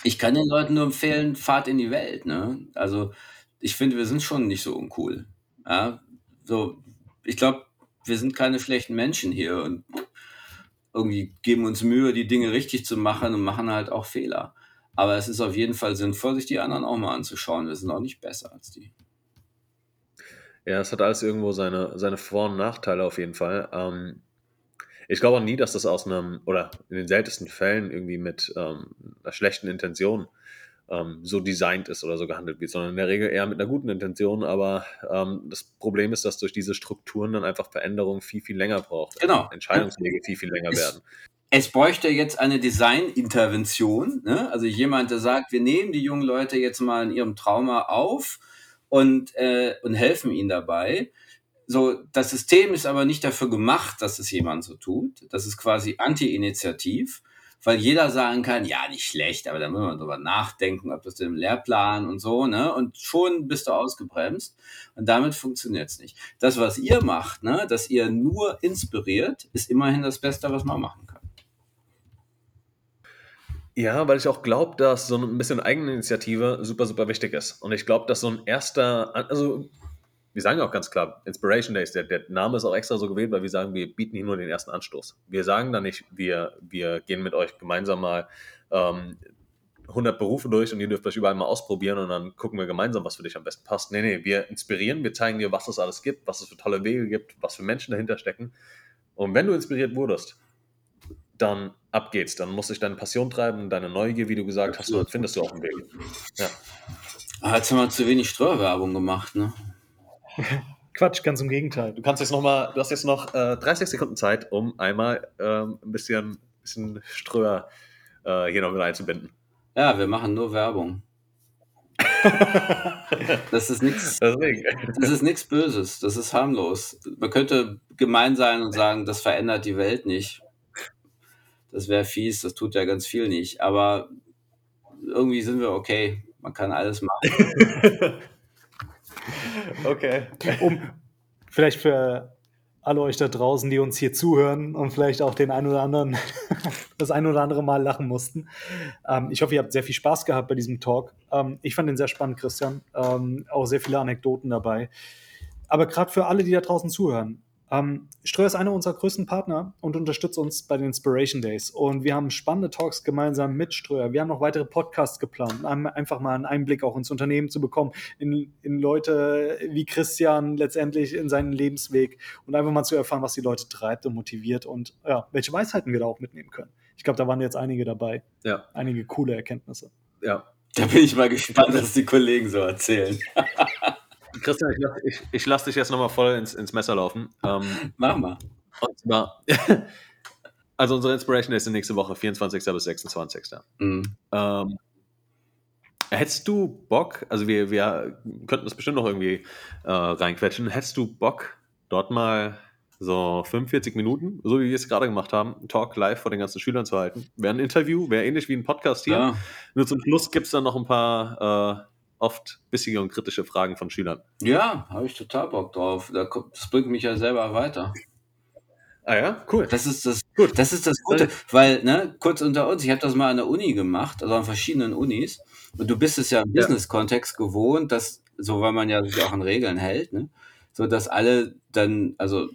Ich kann den Leuten nur empfehlen, fahrt in die Welt. Ne? Also ich finde, wir sind schon nicht so uncool. Ja? So, ich glaube, wir sind keine schlechten Menschen hier und irgendwie geben uns Mühe, die Dinge richtig zu machen und machen halt auch Fehler. Aber es ist auf jeden Fall sinnvoll, sich die anderen auch mal anzuschauen. Wir sind auch nicht besser als die. Ja, es hat alles irgendwo seine, seine Vor- und Nachteile auf jeden Fall. Ähm, ich glaube auch nie, dass das aus einem, oder in den seltensten Fällen irgendwie mit ähm, einer schlechten Intention ähm, so designt ist oder so gehandelt wird, sondern in der Regel eher mit einer guten Intention. Aber ähm, das Problem ist, dass durch diese Strukturen dann einfach Veränderungen viel, viel länger braucht. Genau. Entscheidungswege viel, viel länger werden. Es bräuchte jetzt eine Designintervention, ne? also jemand, der sagt, wir nehmen die jungen Leute jetzt mal in ihrem Trauma auf und, äh, und helfen ihnen dabei. So, das System ist aber nicht dafür gemacht, dass es jemand so tut. Das ist quasi anti-initiativ, weil jeder sagen kann, ja, nicht schlecht, aber da muss man drüber nachdenken, ob das im Lehrplan und so, ne? Und schon bist du ausgebremst. Und damit funktioniert es nicht. Das, was ihr macht, ne, dass ihr nur inspiriert, ist immerhin das Beste, was man machen kann. Ja, weil ich auch glaube, dass so ein bisschen Eigeninitiative super, super wichtig ist. Und ich glaube, dass so ein erster, also wir sagen auch ganz klar, Inspiration Days, der, der, Name ist auch extra so gewählt, weil wir sagen, wir bieten hier nur den ersten Anstoß. Wir sagen da nicht, wir, wir gehen mit euch gemeinsam mal ähm, 100 Berufe durch und ihr dürft euch überall mal ausprobieren und dann gucken wir gemeinsam, was für dich am besten passt. Nee, nee, wir inspirieren, wir zeigen dir, was es alles gibt, was es für tolle Wege gibt, was für Menschen dahinter stecken. Und wenn du inspiriert wurdest, dann ab geht's. Dann muss sich deine Passion treiben, deine Neugier, wie du gesagt hast, und dann findest du auch einen Weg. Ja. Jetzt haben wir zu wenig Steuerwerbung gemacht, ne? Quatsch, ganz im Gegenteil. Du kannst jetzt noch mal, du hast jetzt noch äh, 30 Sekunden Zeit, um einmal ähm, ein bisschen, bisschen Ströer äh, hier noch mit einzubinden. Ja, wir machen nur Werbung. das ist nichts. Das ist nichts Böses. Das ist harmlos. Man könnte gemein sein und sagen, das verändert die Welt nicht das wäre fies, das tut ja ganz viel nicht. Aber irgendwie sind wir okay. Man kann alles machen. okay. Um vielleicht für alle euch da draußen, die uns hier zuhören und vielleicht auch den ein oder anderen das ein oder andere Mal lachen mussten. Ähm, ich hoffe, ihr habt sehr viel Spaß gehabt bei diesem Talk. Ähm, ich fand den sehr spannend, Christian. Ähm, auch sehr viele Anekdoten dabei. Aber gerade für alle, die da draußen zuhören, ähm, Ströer ist einer unserer größten Partner und unterstützt uns bei den Inspiration Days. Und wir haben spannende Talks gemeinsam mit Ströer. Wir haben noch weitere Podcasts geplant, um einfach mal einen Einblick auch ins Unternehmen zu bekommen, in, in Leute wie Christian letztendlich in seinen Lebensweg und einfach mal zu erfahren, was die Leute treibt und motiviert und ja, welche Weisheiten wir da auch mitnehmen können. Ich glaube, da waren jetzt einige dabei. Ja. Einige coole Erkenntnisse. Ja. Da bin ich mal gespannt, was die Kollegen so erzählen. Christian, ich, ich, ich lasse dich jetzt nochmal voll ins, ins Messer laufen. Ähm, Mach mal. Und zwar, also unsere Inspiration ist nächste Woche, 24. bis 26. Mhm. Ähm, hättest du Bock, also wir, wir könnten das bestimmt noch irgendwie äh, reinquetschen, hättest du Bock, dort mal so 45 Minuten, so wie wir es gerade gemacht haben, einen Talk live vor den ganzen Schülern zu halten? Wäre ein Interview, wäre ähnlich wie ein Podcast hier. Ja. Nur zum Schluss gibt es dann noch ein paar äh, oft bissige und kritische Fragen von Schülern. Ja, habe ich total Bock drauf. Das bringt mich ja selber weiter. Ah ja, cool. Das ist das, Gut. das ist das Gute, weil, ne, kurz unter uns, ich habe das mal an der Uni gemacht, also an verschiedenen Unis, und du bist es ja im ja. Business-Kontext gewohnt, dass, so weil man ja sich auch an Regeln hält, ne, so dass alle dann, also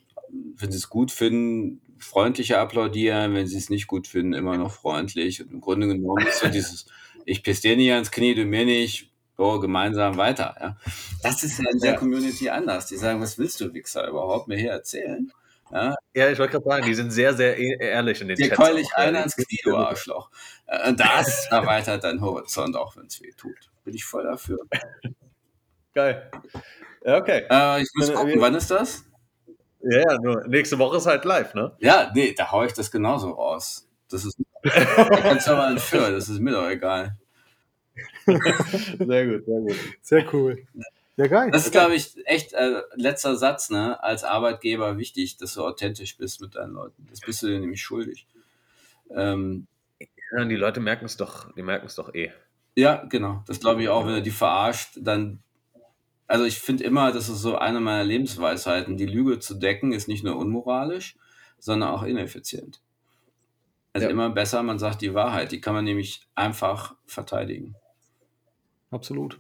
wenn sie es gut finden, freundlicher applaudieren, wenn sie es nicht gut finden, immer noch freundlich. Und im Grunde genommen ist so dieses, ich piss dir nicht ans Knie, du mir nicht, so gemeinsam weiter. Ja. Das ist ja in der ja. Community anders. Die sagen, was willst du, Wichser, überhaupt mir hier erzählen? Ja, ja ich wollte gerade sagen, die sind sehr, sehr e-, ehrlich in den Dir keul ich einer ins Knie, du Arschloch. Äh, das erweitert deinen Horizont, auch wenn es weh tut. Bin ich voll dafür. Geil. Ja, okay. Äh, ich muss gucken, wann ist das? Ja, ja, nur nächste Woche ist halt live, ne? Ja, nee, da hau ich das genauso raus. Das ist. da kannst du entführen, das ist mir doch egal. sehr gut, sehr gut. Sehr cool. Ja, geil. Das ist, glaube ich, echt äh, letzter Satz, ne? Als Arbeitgeber wichtig, dass du authentisch bist mit deinen Leuten. Das bist du dir nämlich schuldig. Ähm, ja, die Leute merken es doch, die merken es doch eh. Ja, genau. Das glaube ich auch, wenn du die verarscht, dann. Also ich finde immer, das ist so eine meiner Lebensweisheiten. Die Lüge zu decken ist nicht nur unmoralisch, sondern auch ineffizient. Also ja. immer besser, man sagt die Wahrheit. Die kann man nämlich einfach verteidigen. Absolut.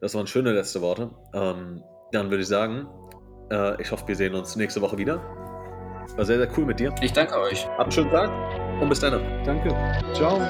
Das waren schöne letzte Worte. Ähm, dann würde ich sagen, äh, ich hoffe, wir sehen uns nächste Woche wieder. War sehr, sehr cool mit dir. Ich danke euch. Habt einen schönen Tag und bis dann. Danke. Ciao.